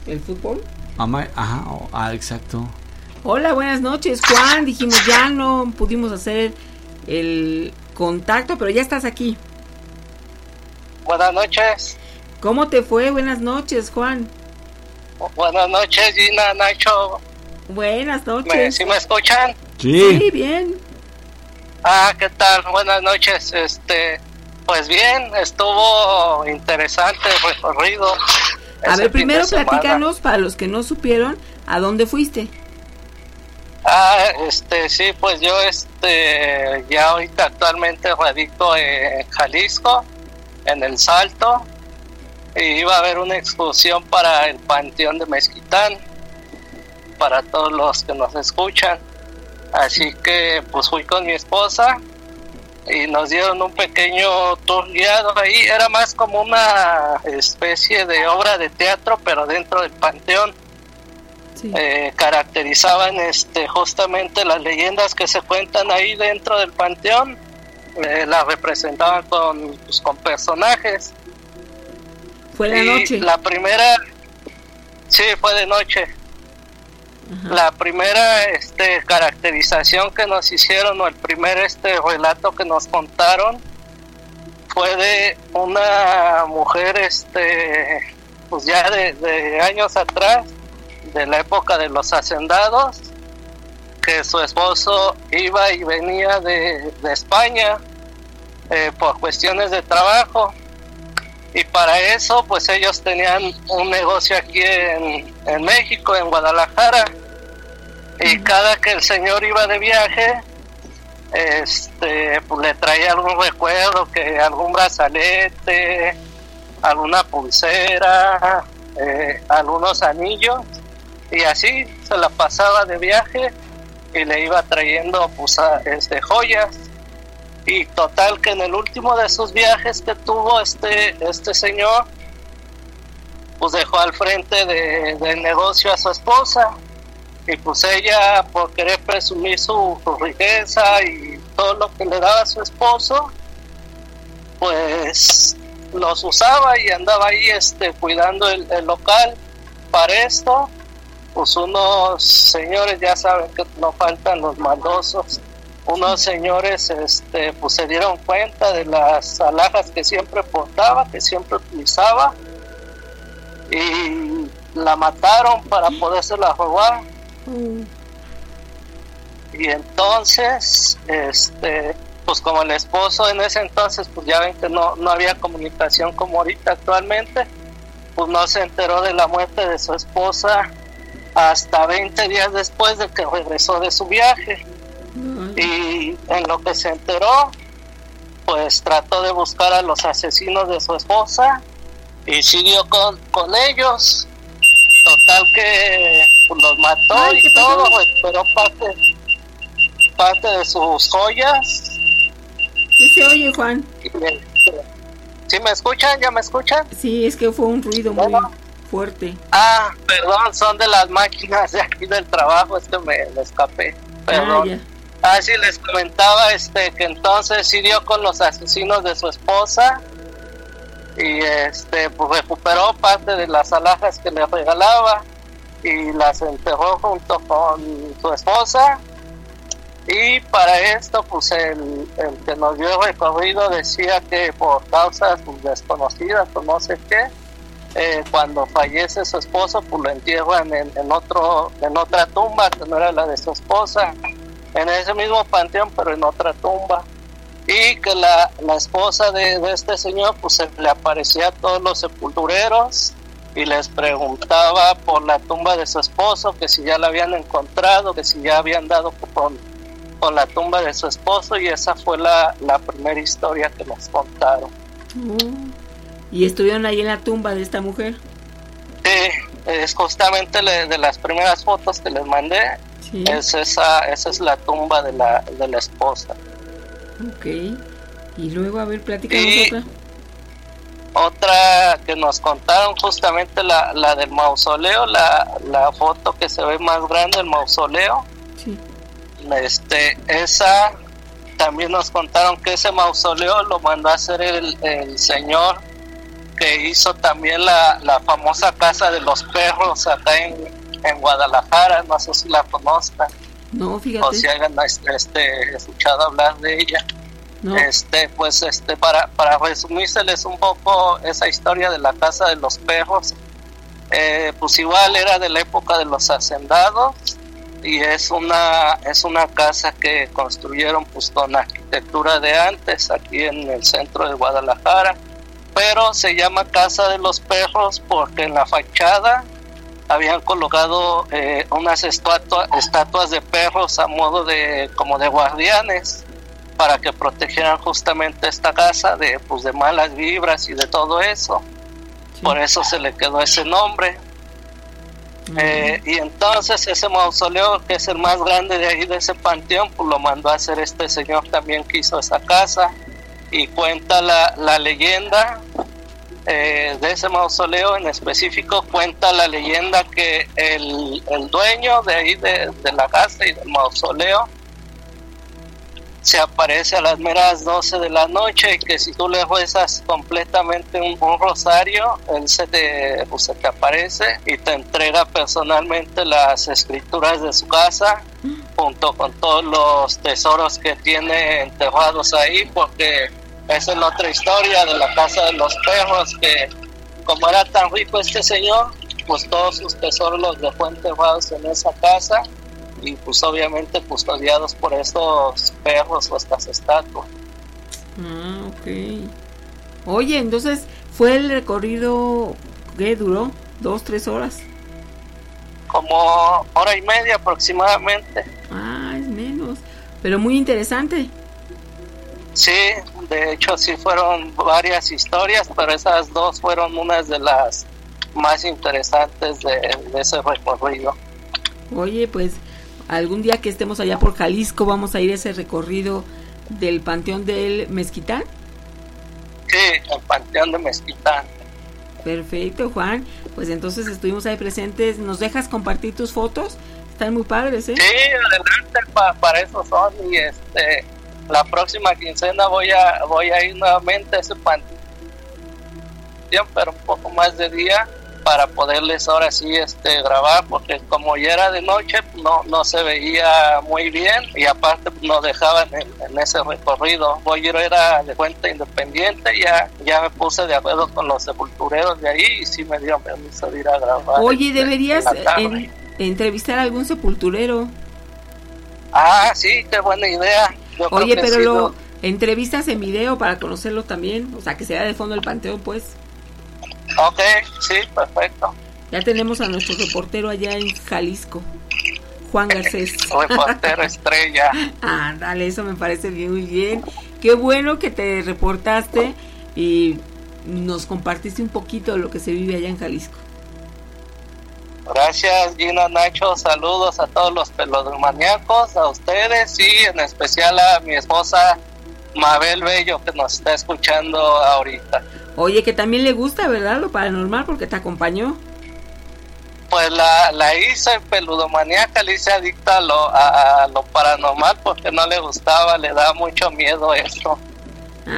el fútbol. Ama Ajá, ah, exacto. Hola, buenas noches, Juan. Dijimos ya no pudimos hacer el contacto, pero ya estás aquí. Buenas noches. ¿Cómo te fue? Buenas noches, Juan. Buenas noches, Gina, Nacho. Buenas noches. ¿Me, ¿Sí me escuchan? Sí. Sí, bien. Ah, ¿qué tal? Buenas noches. Este, pues bien, estuvo interesante el recorrido. A ver, primero platícanos, para los que no supieron, ¿a dónde fuiste? Ah, este, sí, pues yo, este, ya ahorita actualmente radico en Jalisco, en El Salto, y iba a haber una excursión para el Panteón de Mezquitán, para todos los que nos escuchan. Así que, pues fui con mi esposa y nos dieron un pequeño tour guiado ahí. Era más como una especie de obra de teatro, pero dentro del panteón. Sí. Eh, caracterizaban este, justamente las leyendas que se cuentan ahí dentro del panteón. Eh, las representaban con, pues, con personajes. ¿Fue de noche? La primera, sí, fue de noche. Ajá. La primera este, caracterización que nos hicieron o el primer este relato que nos contaron fue de una mujer este pues ya de, de años atrás de la época de los hacendados que su esposo iba y venía de, de España eh, por cuestiones de trabajo. Y para eso pues ellos tenían un negocio aquí en, en México, en Guadalajara. Y cada que el señor iba de viaje este pues le traía algún recuerdo que algún brazalete alguna pulsera eh, algunos anillos y así se la pasaba de viaje y le iba trayendo pues este joyas. Y total que en el último de sus viajes que tuvo este este señor pues dejó al frente de, del negocio a su esposa. Y pues ella por querer presumir su, riqueza y todo lo que le daba a su esposo pues los usaba y andaba ahí este cuidando el local para esto pues unos señores ya saben que no faltan los maldosos unos señores este pues se dieron cuenta de las alhajas que siempre portaba que siempre utilizaba y la mataron para podérsela robar mm. y entonces este pues como el esposo en ese entonces pues ya ven que no, no había comunicación como ahorita actualmente pues no se enteró de la muerte de su esposa hasta 20 días después de que regresó de su viaje y en lo que se enteró pues trató de buscar a los asesinos de su esposa y siguió con, con ellos. Total que los mató Ay, ¿qué y todo, recuperó parte, parte de sus joyas. ¿Qué se oye, Juan? Este, ¿Sí me escuchan? ¿Ya me escuchan? Sí, es que fue un ruido muy fuerte. Ah, perdón, son de las máquinas de aquí del trabajo, es que me, me escapé. Perdón. ya. Ah, sí, les comentaba este que entonces dio con los asesinos de su esposa y este pues recuperó parte de las alhajas que le regalaba y las enterró junto con su esposa y para esto pues el, el que nos dio el recorrido decía que por causas pues, desconocidas o no sé qué eh, cuando fallece su esposo pues lo entierran en, en otro en otra tumba que no era la de su esposa en ese mismo panteón pero en otra tumba y que la, la esposa de, de este señor pues se le aparecía a todos los sepultureros y les preguntaba por la tumba de su esposo que si ya la habían encontrado que si ya habían dado con, con la tumba de su esposo y esa fue la, la primera historia que nos contaron Oh. Y estuvieron ahí en la tumba de esta mujer. Sí, es justamente le- de las primeras fotos que les mandé Sí. es esa esa es la tumba de la, de la esposa Ok. Y luego, a ver, platícanos Y- otra. Otra que nos contaron justamente la, la del mausoleo, la, la foto que se ve más grande del mausoleo. Sí. Este, esa también nos contaron que ese mausoleo lo mandó a hacer el, el señor que hizo también la, la famosa casa de los perros acá en, en Guadalajara, no sé si la conozcan No, o si hayan este, escuchado hablar de ella. No. Este, pues, este, para, para resumírseles un poco esa historia de la casa de los perros, eh, pues igual era de la época de los hacendados y es una, es una casa que construyeron pues con arquitectura de antes aquí en el centro de Guadalajara, pero se llama Casa de los Perros porque en la fachada habían colocado eh, unas estatua- estatuas de perros a modo de como de guardianes para que protegieran justamente esta casa de pues de malas vibras y de todo eso. Por eso se le quedó ese nombre. Eh, y entonces ese mausoleo que es el más grande de ahí de ese panteón pues lo mandó a hacer este señor también que hizo esa casa y cuenta la, la leyenda eh, de ese mausoleo en específico cuenta la leyenda que el, el dueño de ahí de, de la casa y del mausoleo se aparece a las meras 12 de la noche y que si tú le rezas completamente un, un rosario, él se te, pues, se te aparece y te entrega personalmente las escrituras de su casa junto con todos los tesoros que tiene enterrados ahí porque esa es la otra historia de la casa de los perros que como era tan rico este señor pues todos sus tesoros los dejó enterrados en esa casa y pues obviamente custodiados por estos perros o estas estatuas. Ah, ok. Oye, entonces fue el recorrido que duró dos, tres horas. Como hora y media aproximadamente. Ah, es menos. Pero muy interesante. Sí, de hecho sí fueron varias historias, pero esas dos fueron unas de las más interesantes de, de ese recorrido. Oye, pues algún día que estemos allá por Jalisco vamos a ir a ese recorrido del Panteón del Mezquitán. Sí, el Panteón de Mezquitán. Perfecto, Juan. Pues entonces estuvimos ahí presentes. ¿Nos dejas compartir tus fotos? Están muy padres, ¿eh? Sí, adelante, pa- para eso son y este la próxima quincena voy a voy a ir nuevamente a ese panteón, pero un poco más de día para poderles ahora sí este grabar porque como ya era de noche no no se veía muy bien y aparte no dejaban en, en ese recorrido ir era de cuenta independiente ya ya me puse de acuerdo con los sepultureros de ahí y sí me dieron permiso de ir a grabar Oye, deberías en entrevistar a algún sepulturero. ah sí qué buena idea Yo Oye, pero sí, lo lo- entrevistas en video para conocerlo también. O sea, que sea de fondo el panteón, pues. Ok, sí, perfecto. Ya tenemos a nuestro reportero allá en Jalisco, Juan Garcés. Reportero estrella. Ándale, eso me parece bien, muy bien. Qué bueno que te reportaste y nos compartiste un poquito de lo que se vive allá en Jalisco. Gracias Gina Nacho, saludos a todos los pelodomaníacos, a ustedes y en especial a mi esposa Mabel Bello que nos está escuchando ahorita. Oye, que también le gusta, ¿verdad? Lo paranormal porque te acompañó. Pues la, la hice peludomaníaca, le hice adicta a lo, a, lo paranormal porque no le gustaba, le da mucho miedo eso.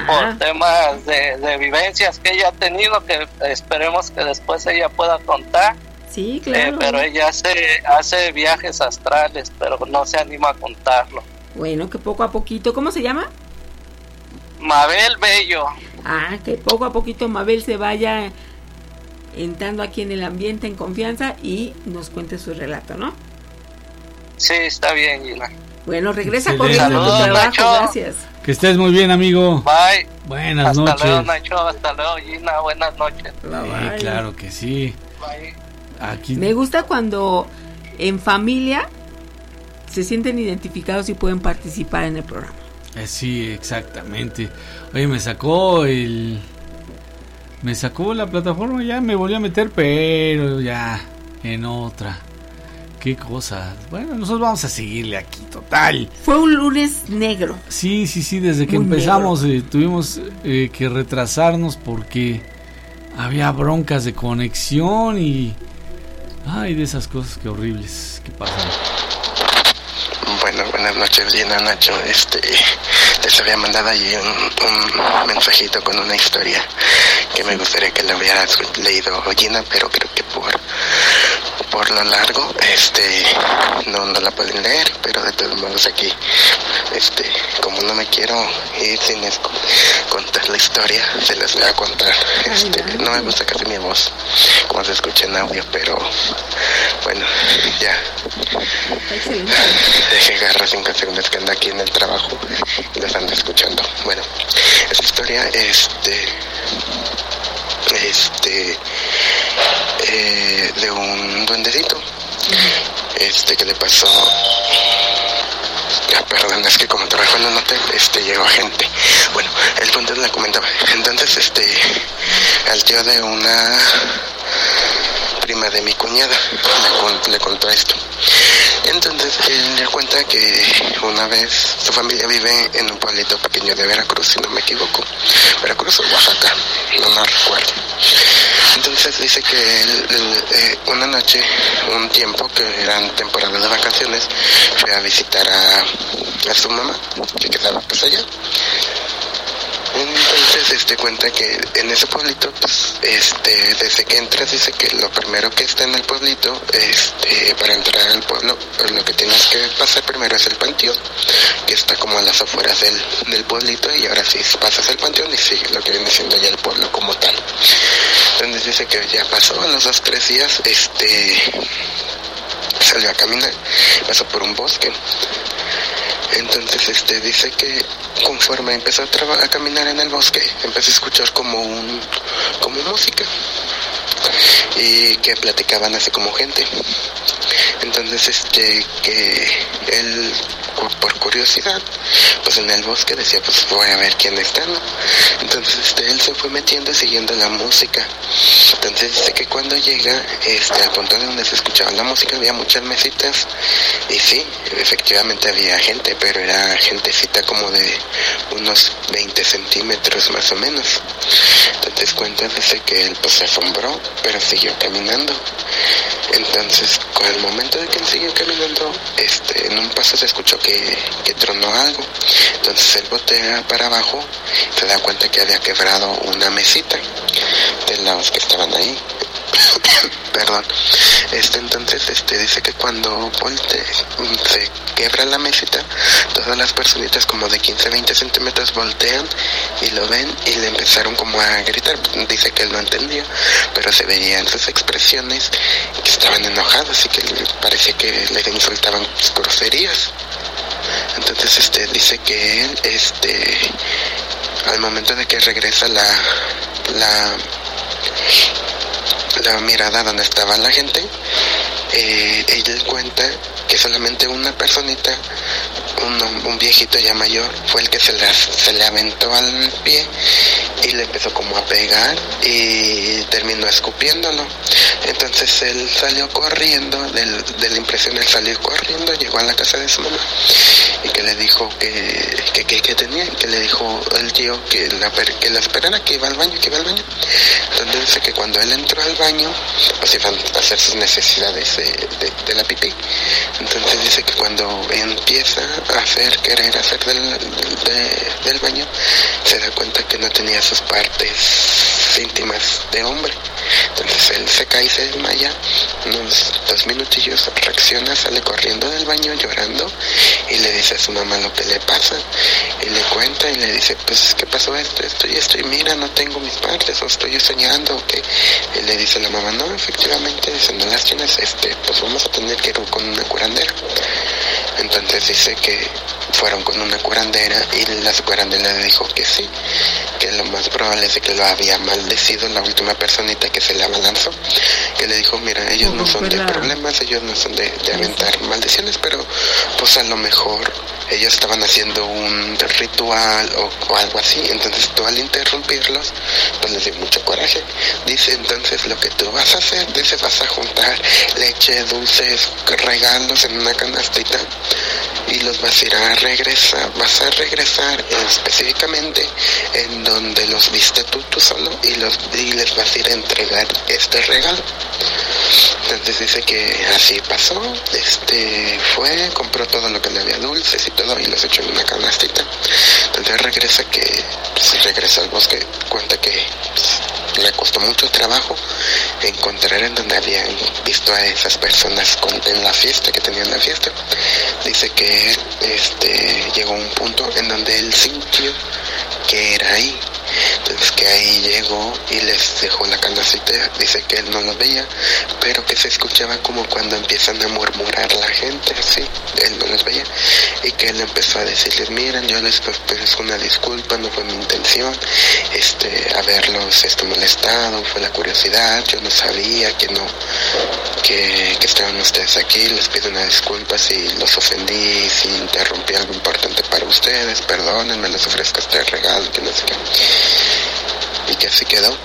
Por temas de, de vivencias que ella ha tenido, que esperemos que después ella pueda contar. Sí, Eh, claro. pero ella hace, hace viajes astrales, pero no se anima a contarlo. Bueno, que poco a poquito, ¿cómo se llama? Mabel Bello. Ah, que poco a poquito Mabel se vaya entrando aquí en el ambiente en confianza y nos cuente su relato, ¿no? Sí, está bien, Gina. Bueno, regresa Excelente. corriendo a tu Saludos, trabajo, Nacho. gracias. Que estés muy bien, amigo. Bye. Buenas Hasta noches. luego, Nacho. Hasta luego, Gina. Buenas noches. Sí, claro que sí. Aquí Me gusta cuando en familia se sienten identificados y pueden participar en el programa. Eh, sí, exactamente. Oye, me sacó el. Me sacó la plataforma, ya me volvió a meter, pero ya en otra. Qué cosas. Bueno, nosotros vamos a seguirle aquí, total. Fue un lunes negro. Sí, sí, sí, desde que Muy empezamos eh, tuvimos eh, que retrasarnos porque había broncas de conexión y. Ay, de esas cosas que horribles que pasan. Bueno, buenas noches, Gina Nacho. Este, les había mandado ahí un, un mensajito con una historia que me gustaría que la hubiera leído Gina, pero creo que por por lo largo, este, no, no la pueden leer, pero de todos modos aquí, este, como no me quiero ir sin contar la historia, se las voy a contar. Este, no me gusta casi mi voz, como se escucha en audio, pero bueno, ya. Deje agarrar cinco segundos que anda aquí en el trabajo y los ando escuchando. Bueno, esa historia, este, este, eh, de un duendecito, este, que le pasó. Ah, perdón, es que como trabajo en un hotel, este, llegó gente. Bueno, el punto la comentaba. Entonces, este, al tío de una prima de mi cuñada le, con- le contó esto. Entonces él le cuenta que una vez su familia vive en un pueblito pequeño de Veracruz, si no me equivoco. Veracruz o Oaxaca, no, no recuerdo. Entonces dice que él, eh, una noche, un tiempo que eran temporadas de vacaciones, fue a visitar a, a su mamá, que quedaba pues allá. Entonces, este cuenta que en ese pueblito, pues, este, desde que entras dice que lo primero que está en el pueblito, este, para entrar al pueblo, pues, lo que tienes que pasar primero es el panteón, que está como a las afueras del, del pueblito, y ahora sí pasas el panteón y sigue lo que viene siendo ya el pueblo como tal. Entonces dice que ya pasó a los dos, tres días, este, salió a caminar, pasó por un bosque. Entonces este dice que conforme empezó a, a caminar en el bosque, empezó a escuchar como un como música y que platicaban así como gente. Entonces este que él por curiosidad, pues en el bosque decía pues voy a ver quién está, ¿no? Entonces este él se fue metiendo siguiendo la música. Entonces dice que cuando llega, este, al punto de donde se escuchaba la música había muchas mesitas y sí, efectivamente había gente, pero era gentecita como de unos 20 centímetros más o menos. Entonces cuenta, dice que él pues se asombró, pero siguió caminando. Entonces, con el momento de que él siguió caminando, este, en un paso se escuchó que, que tronó algo. Entonces él voltea para abajo, se da cuenta que había quebrado una mesita de los que estaban ahí. Perdón. Este entonces este dice que cuando volte, se quebra la mesita, todas las personitas como de 15 20 centímetros voltean y lo ven y le empezaron como a gritar. Dice que él no entendía, pero se veían sus expresiones que estaban enojados y que parecía que le insultaban groserías. Entonces este dice que él este al momento de que regresa la la la mirada donde estaba la gente, eh, él cuenta que solamente una personita, un, un viejito ya mayor, fue el que se, las- se le aventó al pie y le empezó como a pegar y terminó escupiéndolo. Entonces él salió corriendo, del, de la impresión él salió corriendo, llegó a la casa de su mamá y que le dijo que, que, que, tenía, que le dijo el tío que la, que la esperara, que iba al baño, que iba al baño. Entonces que cuando él entró al baño, pues iban hacer sus necesidades de, la pipí. Entonces dice que cuando empieza a hacer, querer hacer del, de, del baño, se da cuenta que no tenía sus partes íntimas de hombre. Entonces él se cae y se desmaya, unos dos minutillos reacciona, sale corriendo del baño llorando y le dice a su mamá lo que le pasa. Y le cuenta y le dice pues ¿qué pasó esto, esto y esto y mira no tengo mis partes o estoy soñando o qué y le dice la mamá no efectivamente dice no las tienes este pues vamos a tener que ir con una curandera entonces dice que fueron con una curandera y la curandera le dijo que sí, que lo más probable es que lo había maldecido la última personita que se le abalanzó, que le dijo, mira, ellos no son de problemas, ellos no son de, de aventar maldiciones, pero pues a lo mejor ellos estaban haciendo un ritual o, o, algo así, entonces tú al interrumpirlos, pues les dio mucho coraje. Dice, entonces lo que tú vas a hacer, dice, vas a juntar leche, dulces, regalos en una canastita y los vas a ir a regresar, vas a regresar específicamente en donde los viste tú, tú solo y, los, y les vas a ir a entregar este regalo. Entonces dice que así pasó, este fue, compró todo lo que le había dulces y todo y los echó en una canastita. Entonces regresa que, pues, regresa al bosque, cuenta que pues, le costó mucho trabajo encontrar en donde habían visto a esas personas con, en la fiesta, que tenían la fiesta. Dice que este llegó un punto en donde él sintió que era ahí. Entonces que ahí llegó y les dejó la canacita, dice que él no lo veía, pero que se escuchaba como cuando empiezan a murmurar la gente, así, él no los veía, y que él empezó a decirles, miren, yo les ofrezco una disculpa, no fue mi intención, este, haberlos este, molestado, fue la curiosidad, yo no sabía que no, que, que estaban ustedes aquí, les pido una disculpa si los ofendí, si interrumpí algo importante para ustedes, perdónenme, les ofrezco este regalo, que no sé qué y que así quedó.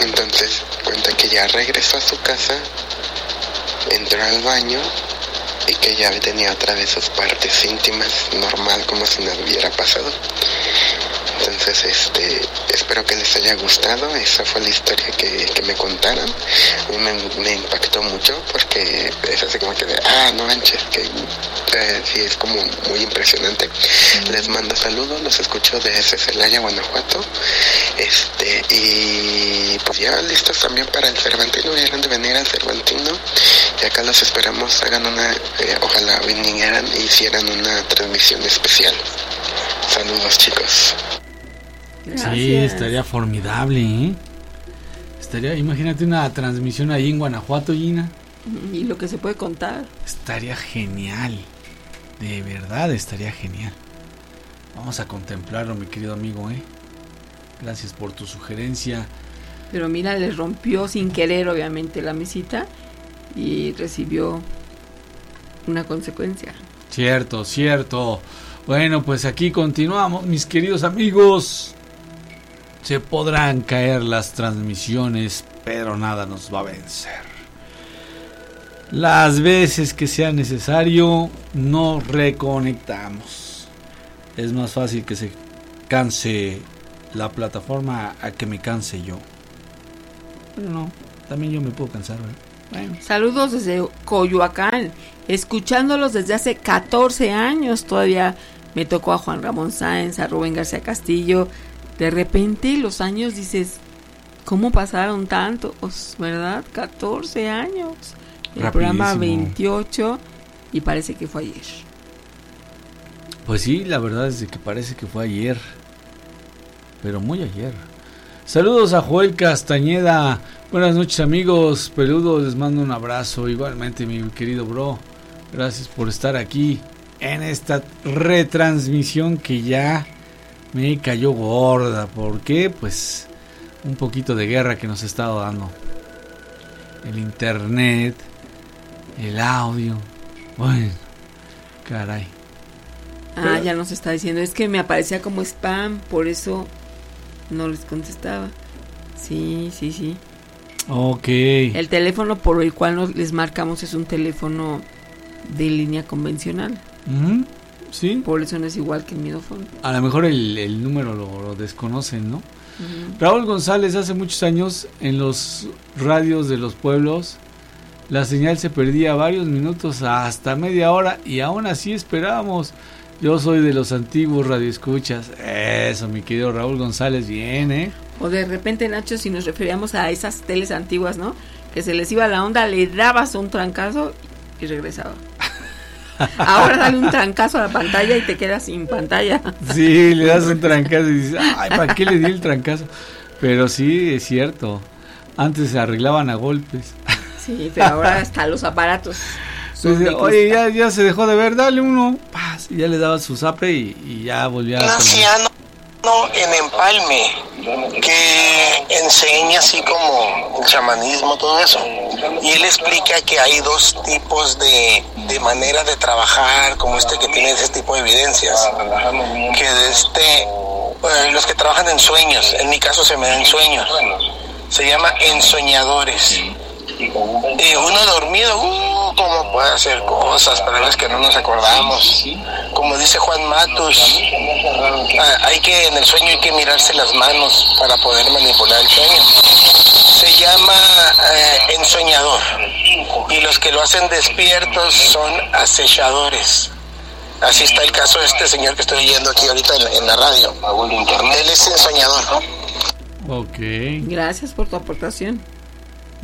Entonces cuenta que ya regresó a su casa, entró al baño y que ya tenía otra vez sus partes íntimas normal como si nada hubiera pasado. Entonces, este, espero que les haya gustado. Esa fue la historia que, que me contaron. A mí me, me, impactó mucho porque es así como que de, ah, no manches, que eh, sí es como muy impresionante. Les mando saludos, los escucho desde Celaya, Guanajuato. Este, y pues ya listos también para el Cervantino, han de venir al Cervantino. Y acá los esperamos, hagan una, eh, ojalá vinieran e hicieran una transmisión especial. Saludos chicos. Gracias. Sí, estaría formidable, ¿eh? Estaría, imagínate una transmisión ahí en Guanajuato, Gina. Y lo que se puede contar. Estaría genial. De verdad estaría genial. Vamos a contemplarlo, mi querido amigo, ¿eh? Gracias por tu sugerencia. Pero mira, le rompió sin querer, obviamente, la mesita y recibió una consecuencia. Cierto, cierto. Bueno, pues aquí continuamos, mis queridos amigos. Se podrán caer las transmisiones, pero nada nos va a vencer. Las veces que sea necesario, nos reconectamos. Es más fácil que se canse la plataforma a que me canse yo. Pero no, también yo me puedo cansar. ¿verdad? Bueno. Saludos desde Coyoacán, escuchándolos desde hace 14 años. Todavía me tocó a Juan Ramón Sáenz, a Rubén García Castillo, de repente los años dices, ¿cómo pasaron tantos? ¿Verdad? 14 años. El Rapidísimo. programa 28 y parece que fue ayer. Pues sí, la verdad es que parece que fue ayer. Pero muy ayer. Saludos a Joel Castañeda. Buenas noches amigos. Peludos, les mando un abrazo. Igualmente mi querido bro. Gracias por estar aquí en esta retransmisión que ya me cayó gorda. ¿Por qué? Pues un poquito de guerra que nos ha estado dando. El internet, el audio. Bueno, caray. Ah, ya nos está diciendo. Es que me aparecía como spam, por eso no les contestaba. Sí, sí, sí. Ok. El teléfono por el cual nos, les marcamos es un teléfono de línea convencional. Sí. Por eso no es igual que el midófono. A lo mejor el, el número lo, lo desconocen, ¿no? Raúl González hace muchos años en los radios de los pueblos la señal se perdía varios minutos hasta media hora y aún así esperábamos. Yo soy de los antiguos radioescuchas. Eso, mi querido Raúl González, bien, ¿eh? O de repente, Nacho, si nos referíamos a esas teles antiguas, ¿no? Que se les iba la onda, le dabas un trancazo y regresaba. Ahora dale un trancazo a la pantalla y te quedas sin pantalla. Sí, le das un trancazo y dices, ay, ¿para qué le di el trancazo? Pero sí, es cierto. Antes se arreglaban a golpes. Sí, pero ahora hasta los aparatos. Oye, ya, ya se dejó de ver, dale uno. Paz, y ya le daba su zape y, y ya volvía Un a... anciano en Empalme que enseña así como el chamanismo, todo eso. Y él explica que hay dos tipos de, de manera de trabajar, como este que tiene ese tipo de evidencias. Que de este, eh, los que trabajan en sueños, en mi caso se me dan sueños, se llama ensoñadores. Y uno dormido, uh, cómo puede hacer cosas, pero es que no nos acordamos. Como dice Juan Matus, ah, hay que en el sueño hay que mirarse las manos para poder manipular el sueño. Se llama eh, ensoñador y los que lo hacen despiertos son acechadores. Así está el caso de este señor que estoy oyendo aquí ahorita en, en la radio. Él es ensoñador. Ok. Gracias por tu aportación.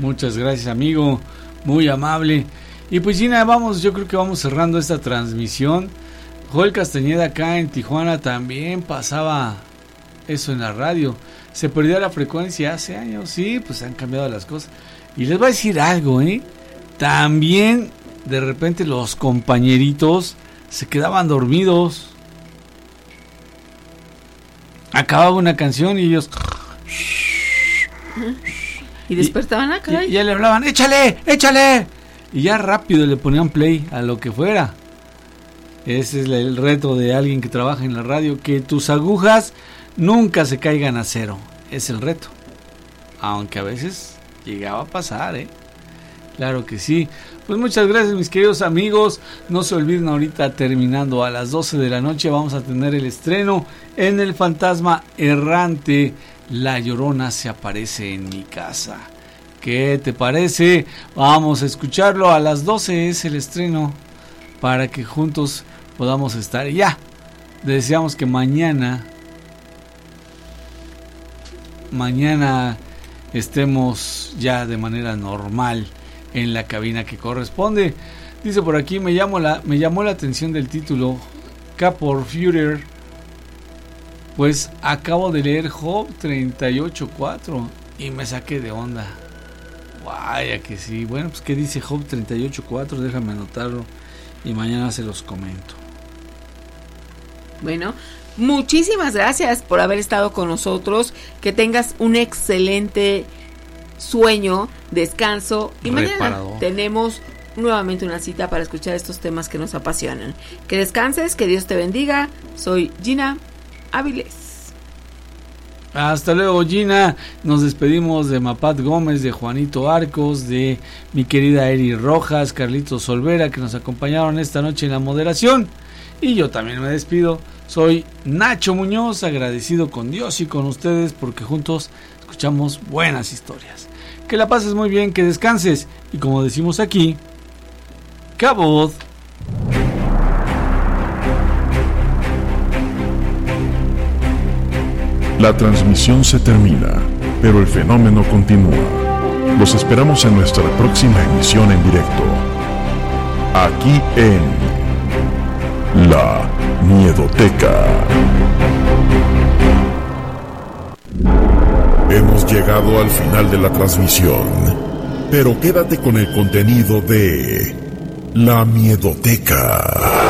Muchas gracias, amigo. Muy amable. Y pues Gina, vamos, yo creo que vamos cerrando esta transmisión. Joel Castañeda acá en Tijuana también pasaba eso en la radio. Se perdió la frecuencia hace años, sí, pues han cambiado las cosas. Y les voy a decir algo, ¿eh? También de repente los compañeritos se quedaban dormidos. Acababa una canción y ellos... Y despertaban acá. Y ya le hablaban, échale, échale. Y ya rápido le ponían play a lo que fuera. Ese es el reto de alguien que trabaja en la radio, que tus agujas nunca se caigan a cero. Es el reto. Aunque a veces llegaba a pasar, ¿eh? Claro que sí. Pues muchas gracias mis queridos amigos. No se olviden ahorita terminando a las 12 de la noche vamos a tener el estreno en El Fantasma Errante. La Llorona se aparece en mi casa. ¿Qué te parece? Vamos a escucharlo a las 12 es el estreno para que juntos podamos estar ya. Deseamos que mañana mañana estemos ya de manera normal en la cabina que corresponde. Dice por aquí, me, la, me llamó la atención del título Capor Führer. Pues acabo de leer Job 38.4 y me saqué de onda. Vaya que sí. Bueno, pues ¿qué dice Job 38.4? Déjame anotarlo y mañana se los comento. Bueno, muchísimas gracias por haber estado con nosotros. Que tengas un excelente sueño, descanso y mañana tenemos nuevamente una cita para escuchar estos temas que nos apasionan. Que descanses, que Dios te bendiga. Soy Gina Áviles. Hasta luego Gina, nos despedimos de Mapat Gómez, de Juanito Arcos, de mi querida Eri Rojas, Carlitos Solvera que nos acompañaron esta noche en la moderación. Y yo también me despido, soy Nacho Muñoz, agradecido con Dios y con ustedes porque juntos escuchamos buenas historias. Que la pases muy bien, que descanses y como decimos aquí, cabot. La transmisión se termina, pero el fenómeno continúa. Los esperamos en nuestra próxima emisión en directo. Aquí en La Miedoteca. Hemos llegado al final de la transmisión, pero quédate con el contenido de La Miedoteca.